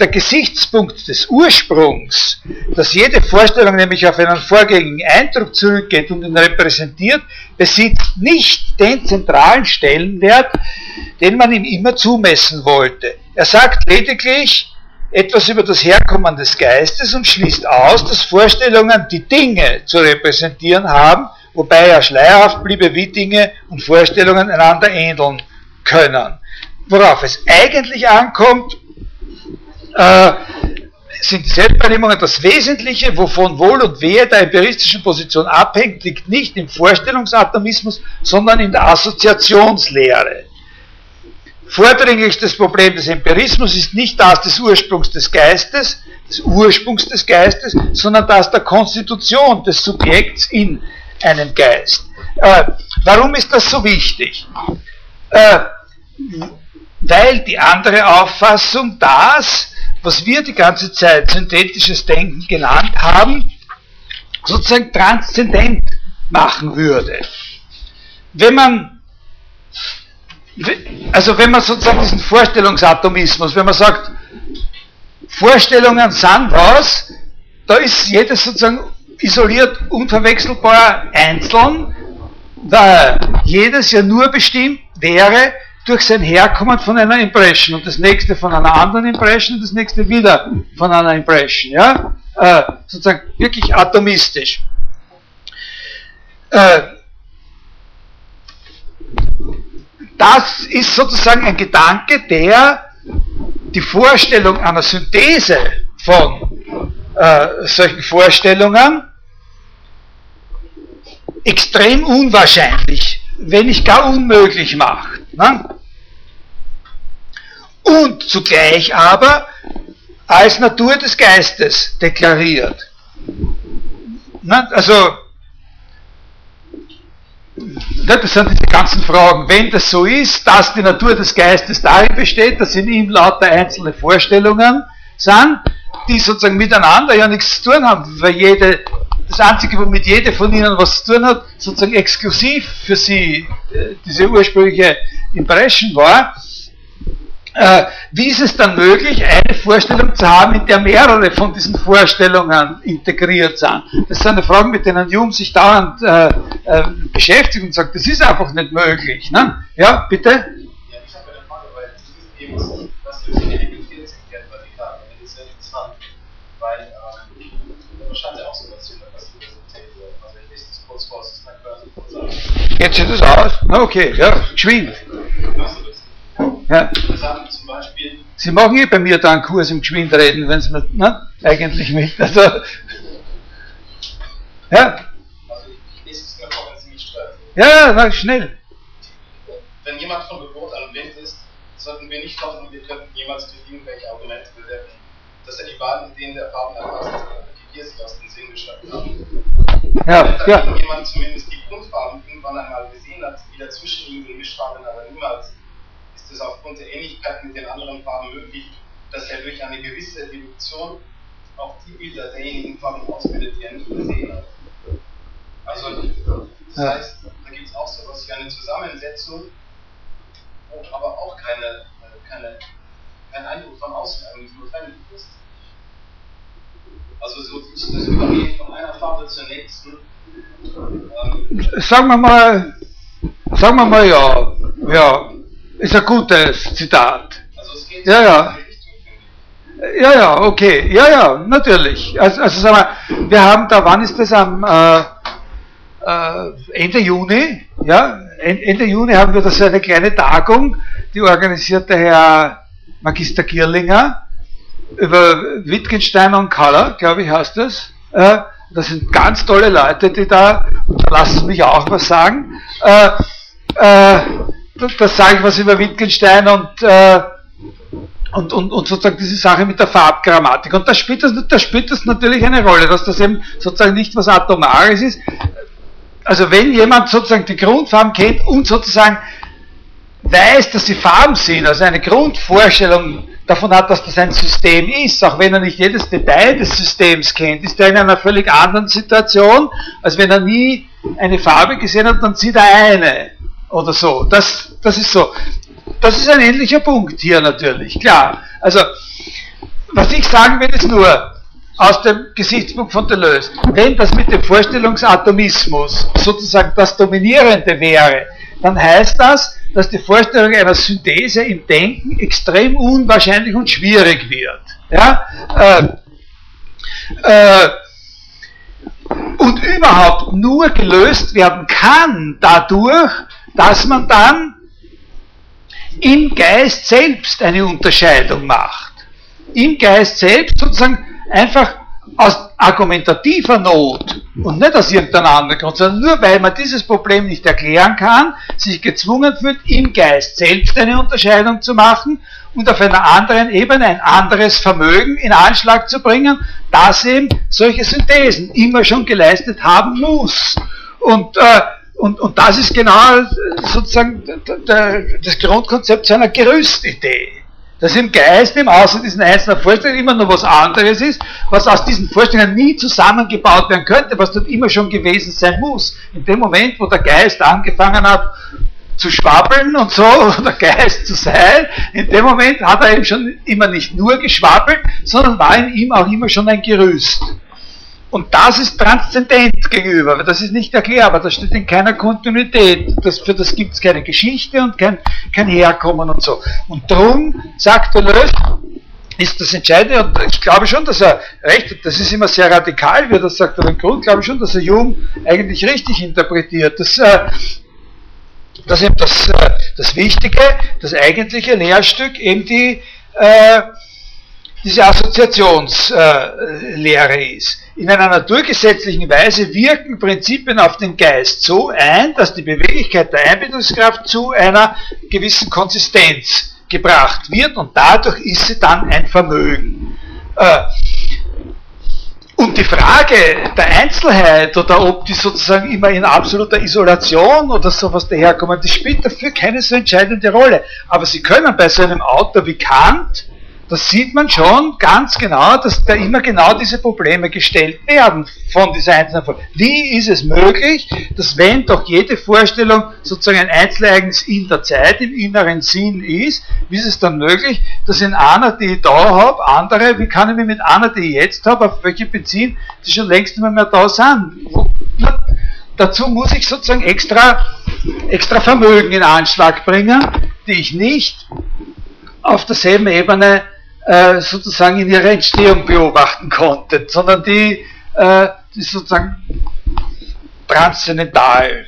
der Gesichtspunkt des Ursprungs, dass jede Vorstellung nämlich auf einen vorgängigen Eindruck zurückgeht und ihn repräsentiert, besitzt nicht den zentralen Stellenwert, den man ihm immer zumessen wollte. Er sagt lediglich etwas über das Herkommen des Geistes und schließt aus, dass Vorstellungen die Dinge zu repräsentieren haben, wobei er schleierhaft bliebe, wie Dinge und Vorstellungen einander ähneln können. Worauf es eigentlich ankommt, äh, sind die Selbstwahrnehmungen das Wesentliche, wovon Wohl und Wehe der empiristischen Position abhängt, liegt nicht im Vorstellungsatomismus, sondern in der Assoziationslehre. Vordringlichstes Problem des Empirismus ist nicht das des Ursprungs des Geistes, des Ursprungs des Geistes, sondern das der Konstitution des Subjekts in einem Geist. Äh, warum ist das so wichtig? Äh, weil die andere Auffassung das, was wir die ganze Zeit synthetisches Denken genannt haben, sozusagen transzendent machen würde. Wenn man, also wenn man sozusagen diesen Vorstellungsatomismus, wenn man sagt, Vorstellungen sind was, da ist jedes sozusagen isoliert, unverwechselbar einzeln, weil jedes ja nur bestimmt wäre durch sein Herkommen von einer Impression und das nächste von einer anderen Impression und das nächste wieder von einer Impression. Ja? Äh, sozusagen wirklich atomistisch. Äh, das ist sozusagen ein Gedanke, der die Vorstellung einer Synthese von äh, solchen Vorstellungen extrem unwahrscheinlich, wenn nicht gar unmöglich macht. Ne? Und zugleich aber als Natur des Geistes deklariert. Ne? Also, das sind diese ganzen Fragen. Wenn das so ist, dass die Natur des Geistes darin besteht, dass in ihm lauter einzelne Vorstellungen sind, die sozusagen miteinander ja nichts zu tun haben, weil jede, das Einzige, womit jede von ihnen was zu tun hat, sozusagen exklusiv für sie äh, diese ursprüngliche Impression war, äh, wie ist es dann möglich, eine Vorstellung zu haben, in der mehrere von diesen Vorstellungen integriert sind? Das sind eine Frage, mit denen Jung sich dauernd äh, äh, beschäftigt und sagt, das ist einfach nicht möglich. Ne? Ja, bitte? Ja, ich habe eine Frage, weil das ist eben, was durch die Elementär zu erklären, weil die Karte, das ist sehr interessant, weil ähm, da scheint ja auch so was zu was Universität, also ich lese das kurz vor, es ist mal quasi kurz aus. Jetzt sieht es aus? Na okay, ja, geschwind. Ja. Sie machen eh bei mir da einen Kurs im Geschwindreden, wenn Sie mir, ne? Eigentlich mit. Also, ja. Also ich lese es nur vor, wenn Sie mich stören. Ja, na, schnell. Wenn jemand von Geburt an blind ist, sollten wir nicht hoffen, wir könnten jemals durch irgendwelche Argumente bewirken, dass er die wahren Ideen der Farben erfasst, dem Sinn geschöpft haben. Ja, wenn ja. jemand zumindest die Grundfarben irgendwann einmal gesehen hat, die dazwischen liegenden Mischfarben aber niemals ist es aufgrund der Ähnlichkeit mit den anderen Farben möglich, dass er durch eine gewisse Reduktion auch die Bilder derjenigen Farben ausbildet, die er nicht gesehen hat. Also, das heißt, da gibt es auch so etwas wie eine Zusammensetzung, wo aber auch keine, keine, kein Eindruck von außen eigentlich notwendig ist. Also so das Übergehen von einer Farbe zur nächsten. Ähm, sagen wir mal, sagen wir mal ja, ja, ist ein gutes Zitat. Also es geht ja, ja. Ja, ja, okay. Ja, ja, natürlich. Also, also sagen wir, wir haben da, wann ist das am äh, äh, Ende Juni? Ja, Ende Juni haben wir da so eine kleine Tagung, die organisiert der Herr Magister Gierlinger über Wittgenstein und Color, glaube ich, heißt das. Äh, das sind ganz tolle Leute, die da, und da lassen mich auch was sagen, äh, äh, das sage ich was über Wittgenstein und, äh, und, und, und sozusagen diese Sache mit der Farbgrammatik. Und da spielt, das, da spielt das natürlich eine Rolle, dass das eben sozusagen nicht was Atomares ist. Also wenn jemand sozusagen die Grundfarben kennt und sozusagen weiß, dass sie Farben sind, also eine Grundvorstellung davon hat, dass das ein System ist, auch wenn er nicht jedes Detail des Systems kennt, ist er in einer völlig anderen Situation, als wenn er nie eine Farbe gesehen hat, dann sieht er eine oder so. Das, das ist so. Das ist ein ähnlicher Punkt hier natürlich, klar. Also, was ich sagen will, ist nur, aus dem Gesichtspunkt von Deleuze, wenn das mit dem Vorstellungsatomismus sozusagen das Dominierende wäre, dann heißt das, dass die Vorstellung einer Synthese im Denken extrem unwahrscheinlich und schwierig wird. Ja? Äh, äh, und überhaupt nur gelöst werden kann dadurch, dass man dann im Geist selbst eine Unterscheidung macht. Im Geist selbst sozusagen einfach aus argumentativer Not und nicht aus irgendeinem anderen Grund, sondern nur weil man dieses Problem nicht erklären kann, sich gezwungen fühlt, im Geist selbst eine Unterscheidung zu machen und auf einer anderen Ebene ein anderes Vermögen in Anschlag zu bringen, das eben solche Synthesen immer schon geleistet haben muss. Und äh, und, und das ist genau sozusagen das Grundkonzept seiner Gerüstidee. Dass im Geist, im Außen diesen einzelnen Vorstellungen immer noch was anderes ist, was aus diesen Vorstellungen nie zusammengebaut werden könnte, was dort immer schon gewesen sein muss. In dem Moment, wo der Geist angefangen hat zu schwabbeln und so, (laughs) oder Geist zu sein, in dem Moment hat er eben schon immer nicht nur geschwabbelt, sondern war in ihm auch immer schon ein Gerüst. Und das ist transzendent gegenüber, weil das ist nicht erklärbar, das steht in keiner Kontinuität. Das, für das gibt es keine Geschichte und kein, kein Herkommen und so. Und darum, sagt Deleuze, ist das Entscheidende, und ich glaube schon, dass er recht hat, das ist immer sehr radikal, wie er das sagt, aber im Grunde glaube ich schon, dass er Jung eigentlich richtig interpretiert. Das, äh, dass eben das, äh, das Wichtige, das eigentliche Lehrstück eben die, äh, diese Assoziationslehre ist. In einer naturgesetzlichen Weise wirken Prinzipien auf den Geist so ein, dass die Beweglichkeit der Einbildungskraft zu einer gewissen Konsistenz gebracht wird und dadurch ist sie dann ein Vermögen. Äh, Und die Frage der Einzelheit oder ob die sozusagen immer in absoluter Isolation oder sowas daherkommen, die spielt dafür keine so entscheidende Rolle. Aber sie können bei so einem Autor wie Kant das sieht man schon ganz genau, dass da immer genau diese Probleme gestellt werden von dieser einzelnen Form. Wie ist es möglich, dass wenn doch jede Vorstellung sozusagen ein Einzelereignis in der Zeit, im inneren Sinn ist, wie ist es dann möglich, dass in einer, die ich da habe, andere, wie kann ich mich mit einer, die ich jetzt habe, auf welche beziehen, die schon längst nicht mehr da sind? Dazu muss ich sozusagen extra, extra Vermögen in Anschlag bringen, die ich nicht auf derselben Ebene äh, sozusagen in ihrer Entstehung beobachten konnte, sondern die, äh, die sozusagen transzendental.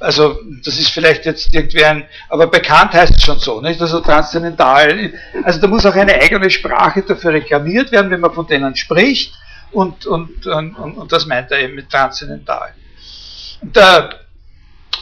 Also das ist vielleicht jetzt irgendwie ein, aber bekannt heißt es schon so, nicht? Also transzendental. Also da muss auch eine eigene Sprache dafür reklamiert werden, wenn man von denen spricht. Und, und, und, und das meint er eben mit transzendental. Und, äh,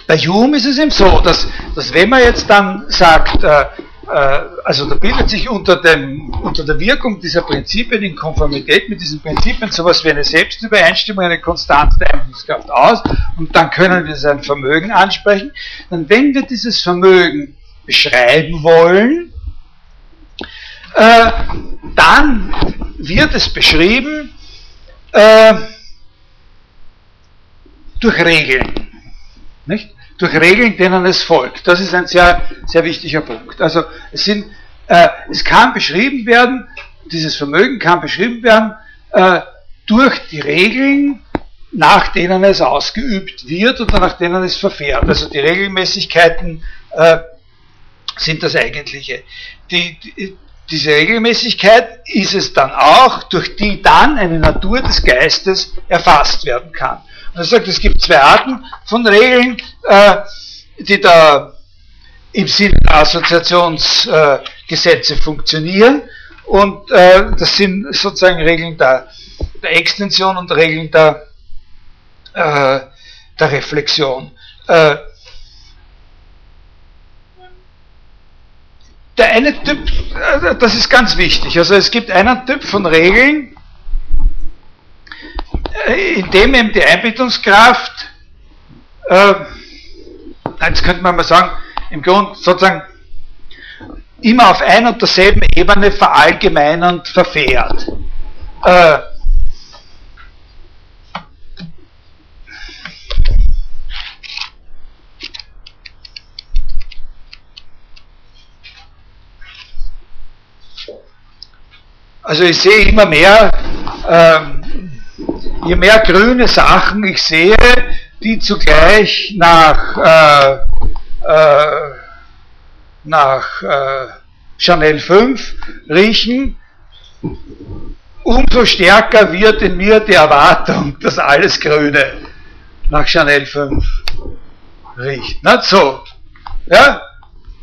bei Hume ist es eben so, dass, dass wenn man jetzt dann sagt, äh, also da bildet sich unter, dem, unter der Wirkung dieser Prinzipien in Konformität mit diesen Prinzipien sowas wie eine Selbstübereinstimmung, eine konstante Einflusskraft aus und dann können wir sein Vermögen ansprechen. Dann wenn wir dieses Vermögen beschreiben wollen, äh, dann wird es beschrieben äh, durch Regeln. Nicht? Durch Regeln, denen es folgt. Das ist ein sehr, sehr wichtiger Punkt. Also es, sind, äh, es kann beschrieben werden, dieses Vermögen kann beschrieben werden äh, durch die Regeln, nach denen es ausgeübt wird oder nach denen es verfährt. Also die Regelmäßigkeiten äh, sind das Eigentliche. Die, die, diese Regelmäßigkeit ist es dann auch, durch die dann eine Natur des Geistes erfasst werden kann. Er sagt, es gibt zwei Arten von Regeln, äh, die da im Sinne der Assoziationsgesetze äh, funktionieren. Und äh, das sind sozusagen Regeln der, der Extension und Regeln der, äh, der Reflexion. Äh, der eine Typ, äh, das ist ganz wichtig, also es gibt einen Typ von Regeln, indem eben die Einbildungskraft, äh, jetzt könnte man mal sagen, im Grunde sozusagen immer auf ein und derselben Ebene verallgemeinernd verfährt. Äh, also ich sehe immer mehr, ähm, je mehr grüne Sachen ich sehe, die zugleich nach, äh, äh, nach äh, Chanel 5 riechen, umso stärker wird in mir die Erwartung, dass alles Grüne nach Chanel 5 riecht. Nicht so. Ja,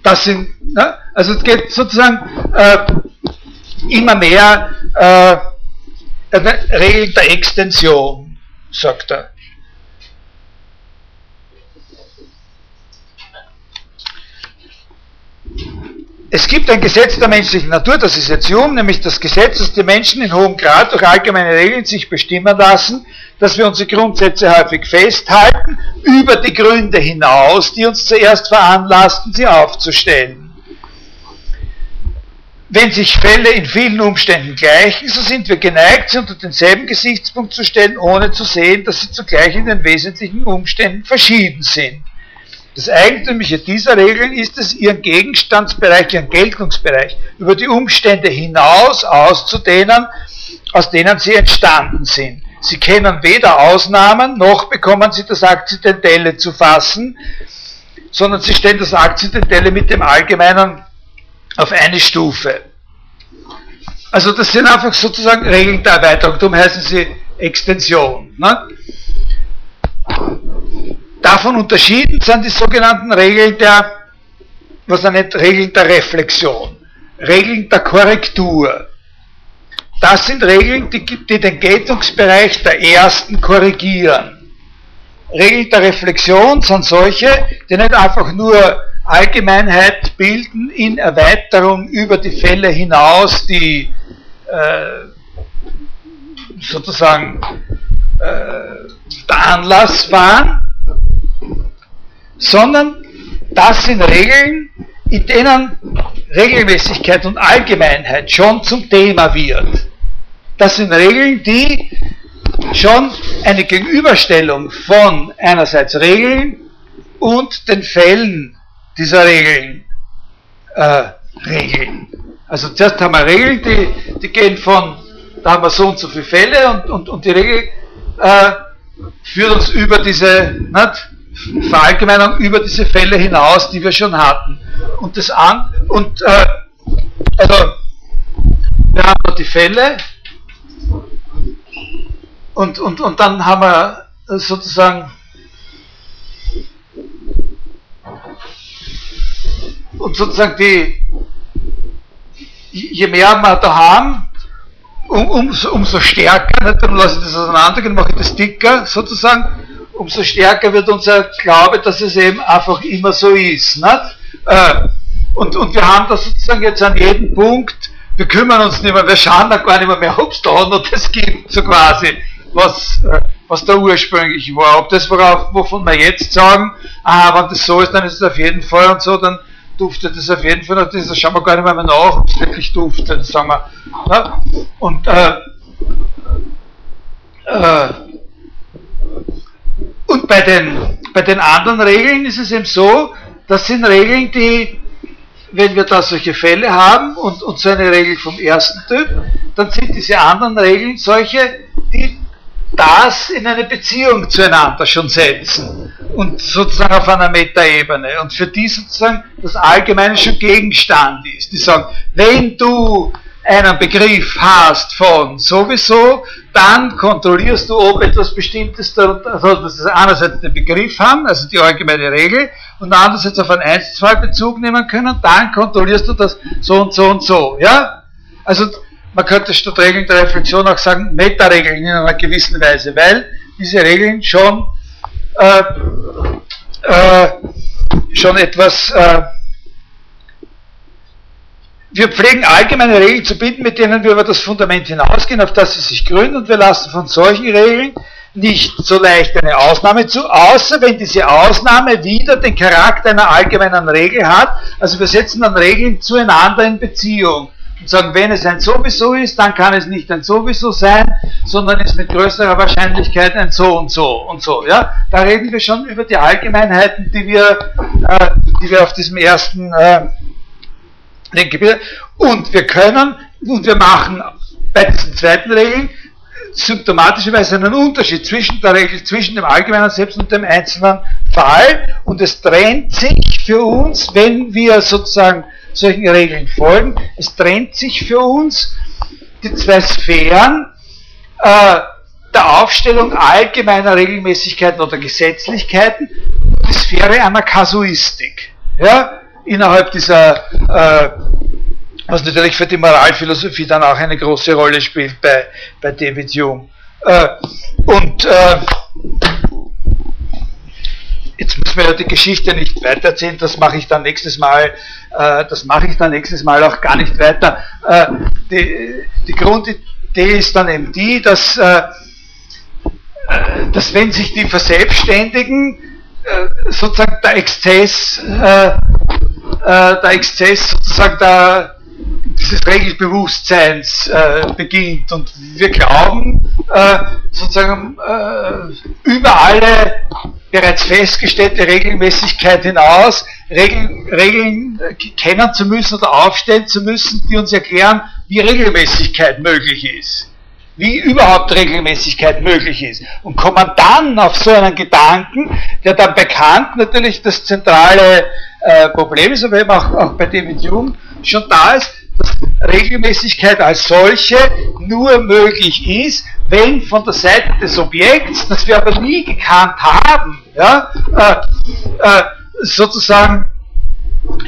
das sind, ne? also es geht sozusagen äh, immer mehr äh, Regel der Extension, sagt er. Es gibt ein Gesetz der menschlichen Natur, das ist jetzt Hume, nämlich das Gesetz, dass die Menschen in hohem Grad durch allgemeine Regeln sich bestimmen lassen, dass wir unsere Grundsätze häufig festhalten, über die Gründe hinaus, die uns zuerst veranlassten, sie aufzustellen. Wenn sich Fälle in vielen Umständen gleichen, so sind wir geneigt, sie unter denselben Gesichtspunkt zu stellen, ohne zu sehen, dass sie zugleich in den wesentlichen Umständen verschieden sind. Das Eigentümliche dieser Regeln ist es, ihren Gegenstandsbereich, ihren Geltungsbereich über die Umstände hinaus auszudehnen, aus denen sie entstanden sind. Sie kennen weder Ausnahmen, noch bekommen sie das Akzidentelle zu fassen, sondern sie stellen das Akzidentelle mit dem Allgemeinen auf eine Stufe. Also das sind einfach sozusagen Regeln der Erweiterung, darum heißen sie Extension. Ne? Davon unterschieden sind die sogenannten Regeln der, was er nennt, Regeln der Reflexion, Regeln der Korrektur. Das sind Regeln, die, die den Geltungsbereich der ersten korrigieren. Regeln der Reflexion sind solche, die nicht einfach nur Allgemeinheit bilden in Erweiterung über die Fälle hinaus, die, äh, sozusagen äh, der Anlass waren, sondern das sind Regeln, in denen Regelmäßigkeit und Allgemeinheit schon zum Thema wird. Das sind Regeln, die schon eine Gegenüberstellung von einerseits Regeln und den Fällen dieser Regeln äh, regeln. Also zuerst haben wir Regeln, die, die gehen von, da haben wir so und so viele Fälle und, und, und die Regel äh, führt uns über diese nicht, Verallgemeinung über diese Fälle hinaus, die wir schon hatten. Und das an und äh, also wir haben noch die Fälle und, und, und dann haben wir sozusagen und sozusagen die, je mehr wir da haben, um, umso, umso stärker, nicht, dann lasse ich das auseinandergehen, mache ich das dicker sozusagen, umso stärker wird unser Glaube, dass es eben einfach immer so ist. Äh, und, und wir haben das sozusagen jetzt an jedem Punkt, wir kümmern uns nicht mehr, wir schauen da gar nicht mehr, mehr ob es da noch das gibt, so quasi, was, äh, was da ursprünglich war. Ob das, worauf, wovon wir jetzt sagen, ah, wenn das so ist, dann ist es auf jeden Fall und so, dann duftet es auf jeden Fall noch, das schauen wir gar nicht mehr, mehr nach, ob es wirklich duftet, sagen wir. Ja? Und, äh, äh, und bei den, bei den anderen Regeln ist es eben so, das sind Regeln, die, wenn wir da solche Fälle haben und, und so eine Regel vom ersten Typ, dann sind diese anderen Regeln solche, die das in eine Beziehung zueinander schon setzen und sozusagen auf einer Metaebene und für die sozusagen das Allgemeine schon Gegenstand ist. Die sagen, wenn du einen Begriff hast von sowieso, dann kontrollierst du, ob etwas Bestimmtes also dass wir einerseits den Begriff haben, also die allgemeine Regel, und andererseits auf einen Einzelfall Bezug nehmen können, dann kontrollierst du das so und so und so, ja? Also, man könnte statt Regeln der Reflexion auch sagen, Meta-Regeln in einer gewissen Weise, weil diese Regeln schon, äh, äh, schon etwas, äh, wir pflegen allgemeine Regeln zu bieten, mit denen wir über das Fundament hinausgehen, auf das sie sich gründen, und wir lassen von solchen Regeln nicht so leicht eine Ausnahme zu, außer wenn diese Ausnahme wieder den Charakter einer allgemeinen Regel hat. Also wir setzen dann Regeln zueinander in Beziehung sagen, wenn es ein sowieso ist, dann kann es nicht ein sowieso sein, sondern ist mit größerer Wahrscheinlichkeit ein so und so und so. Ja, da reden wir schon über die Allgemeinheiten, die wir, äh, die wir auf diesem ersten äh, denke Und wir können, und wir machen bei diesen zweiten Regeln symptomatischerweise einen Unterschied zwischen der Regel, zwischen dem allgemeinen Selbst und dem einzelnen Fall. Und es trennt sich für uns, wenn wir sozusagen solchen Regeln folgen, es trennt sich für uns die zwei Sphären äh, der Aufstellung allgemeiner Regelmäßigkeiten oder Gesetzlichkeiten und die Sphäre einer Kasuistik. Ja? innerhalb dieser, äh, was natürlich für die Moralphilosophie dann auch eine große Rolle spielt bei, bei David Hume. Äh, und äh, jetzt muss man ja die Geschichte nicht weitererzählen, das mache ich dann nächstes Mal, äh, das mache ich dann nächstes Mal auch gar nicht weiter. Äh, die, die Grundidee ist dann eben die, dass, äh, dass wenn sich die verselbstständigen, sozusagen der Exzess äh, der Exzess sozusagen der, dieses Regelbewusstseins äh, beginnt. Und wir glauben äh, sozusagen äh, über alle bereits festgestellte Regelmäßigkeit hinaus Regeln, Regeln kennen zu müssen oder aufstellen zu müssen, die uns erklären, wie Regelmäßigkeit möglich ist wie überhaupt Regelmäßigkeit möglich ist. Und kommen dann auf so einen Gedanken, der dann bekannt natürlich das zentrale äh, Problem ist, aber eben auch, auch bei David Hume schon da ist, dass Regelmäßigkeit als solche nur möglich ist, wenn von der Seite des Objekts, das wir aber nie gekannt haben, ja, äh, äh, sozusagen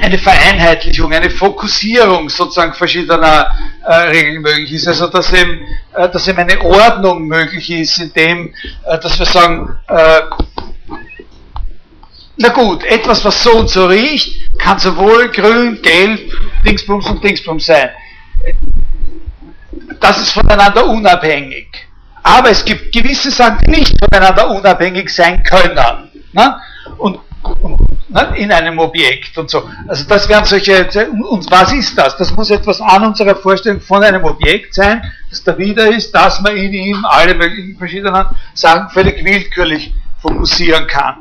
eine Vereinheitlichung, eine Fokussierung sozusagen verschiedener äh, Regeln möglich ist. Also dass eben, äh, dass eben eine Ordnung möglich ist, indem äh, dass wir sagen, na gut, etwas, was so und so riecht, kann sowohl grün, gelb, Dingsbums und Dingsbums sein. Das ist voneinander unabhängig. Aber es gibt gewisse Sachen, die nicht voneinander unabhängig sein können. Ne? Und, und ne? in einem Objekt und so. Also das wären solche, und was ist das? Das muss etwas an unserer Vorstellung von einem Objekt sein, das da wieder ist, dass man in ihm alle möglichen verschiedenen Sachen völlig willkürlich fokussieren kann.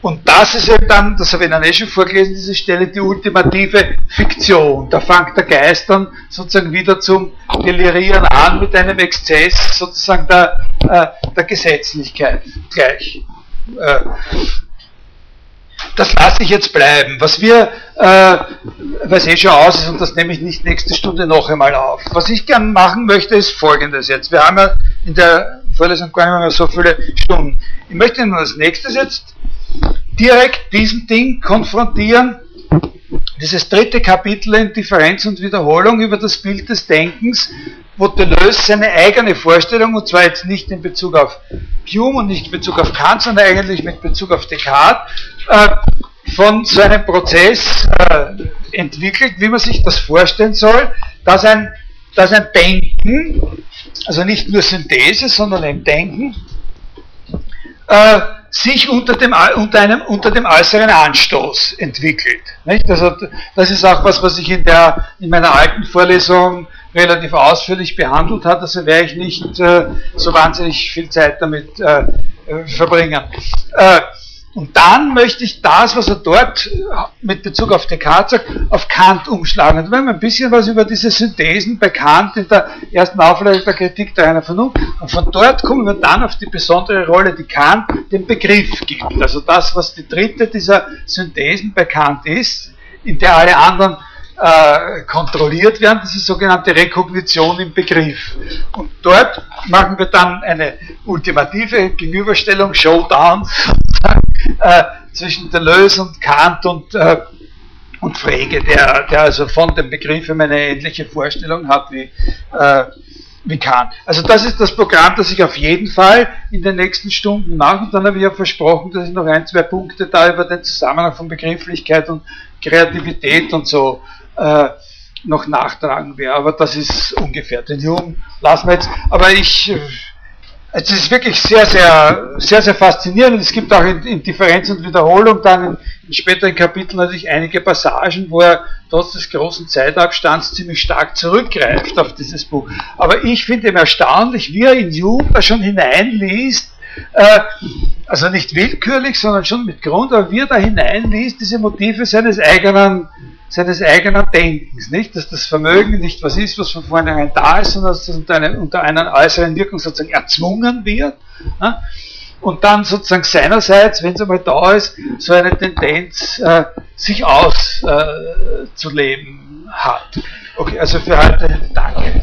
Und das ist eben dann, das habe ich Ihnen eh schon vorgelesen, diese Stelle, die ultimative Fiktion. Da fängt der Geist dann sozusagen wieder zum Delirieren an mit einem Exzess sozusagen der, äh, der Gesetzlichkeit gleich. Äh, das lasse ich jetzt bleiben. Was wir, äh, was eh schon aus ist, und das nehme ich nicht nächste Stunde noch einmal auf. Was ich gern machen möchte, ist folgendes jetzt. Wir haben ja in der Vorlesung gar nicht mehr so viele Stunden. Ich möchte Ihnen als nächstes jetzt direkt diesem Ding konfrontieren, dieses dritte Kapitel in Differenz und Wiederholung über das Bild des Denkens, wo Deleuze seine eigene Vorstellung, und zwar jetzt nicht in Bezug auf Hume und nicht in Bezug auf Kant, sondern eigentlich mit Bezug auf Descartes, äh, von so einem Prozess äh, entwickelt, wie man sich das vorstellen soll, dass ein, dass ein Denken, also nicht nur Synthese, sondern ein Denken, äh, sich unter dem, unter, einem, unter dem äußeren Anstoß entwickelt. Nicht? Also, das ist auch was, was ich in, der, in meiner alten Vorlesung relativ ausführlich behandelt habe, also werde ich nicht äh, so wahnsinnig viel Zeit damit äh, äh verbringen. Äh, und dann möchte ich das, was er dort mit Bezug auf Descartes sagt, auf Kant umschlagen. Und wir ein bisschen was über diese Synthesen bei Kant in der ersten Auflage der Kritik der reinen Vernunft. Und von dort kommen wir dann auf die besondere Rolle, die Kant dem Begriff gibt. Also das, was die dritte dieser Synthesen bei Kant ist, in der alle anderen äh, kontrolliert werden, diese sogenannte Rekognition im Begriff. Und dort machen wir dann eine ultimative Gegenüberstellung, Showdown, (laughs) äh, zwischen Deleuze und Kant und, äh, und Frege, der, der also von dem Begriff eine ähnliche Vorstellung hat wie, äh, wie Kant. Also das ist das Programm, das ich auf jeden Fall in den nächsten Stunden mache. Und dann habe ich ja versprochen, dass ich noch ein, zwei Punkte da über den Zusammenhang von Begrifflichkeit und Kreativität und so äh, noch nachtragen werde. Aber das ist ungefähr. Den Jungen lassen wir jetzt. Aber ich äh, es ist wirklich sehr, sehr, sehr, sehr faszinierend. Es gibt auch in, in Differenz und Wiederholung dann in, in, späteren Kapiteln natürlich einige Passagen, wo er trotz des großen Zeitabstands ziemlich stark zurückgreift auf dieses Buch. Aber ich finde ihn erstaunlich, wie er in da schon hineinliest, äh, also nicht willkürlich, sondern schon mit Grund, aber wie er da hineinliest, diese Motive seines eigenen seines eigenen Denkens, nicht? Dass das Vermögen nicht was ist, was von vornherein da ist, sondern dass das unter, eine, unter einer äußeren Wirkung sozusagen erzwungen wird. Ne? Und dann sozusagen seinerseits, wenn es einmal da ist, so eine Tendenz, äh, sich auszuleben äh, hat. Okay, also für heute danke.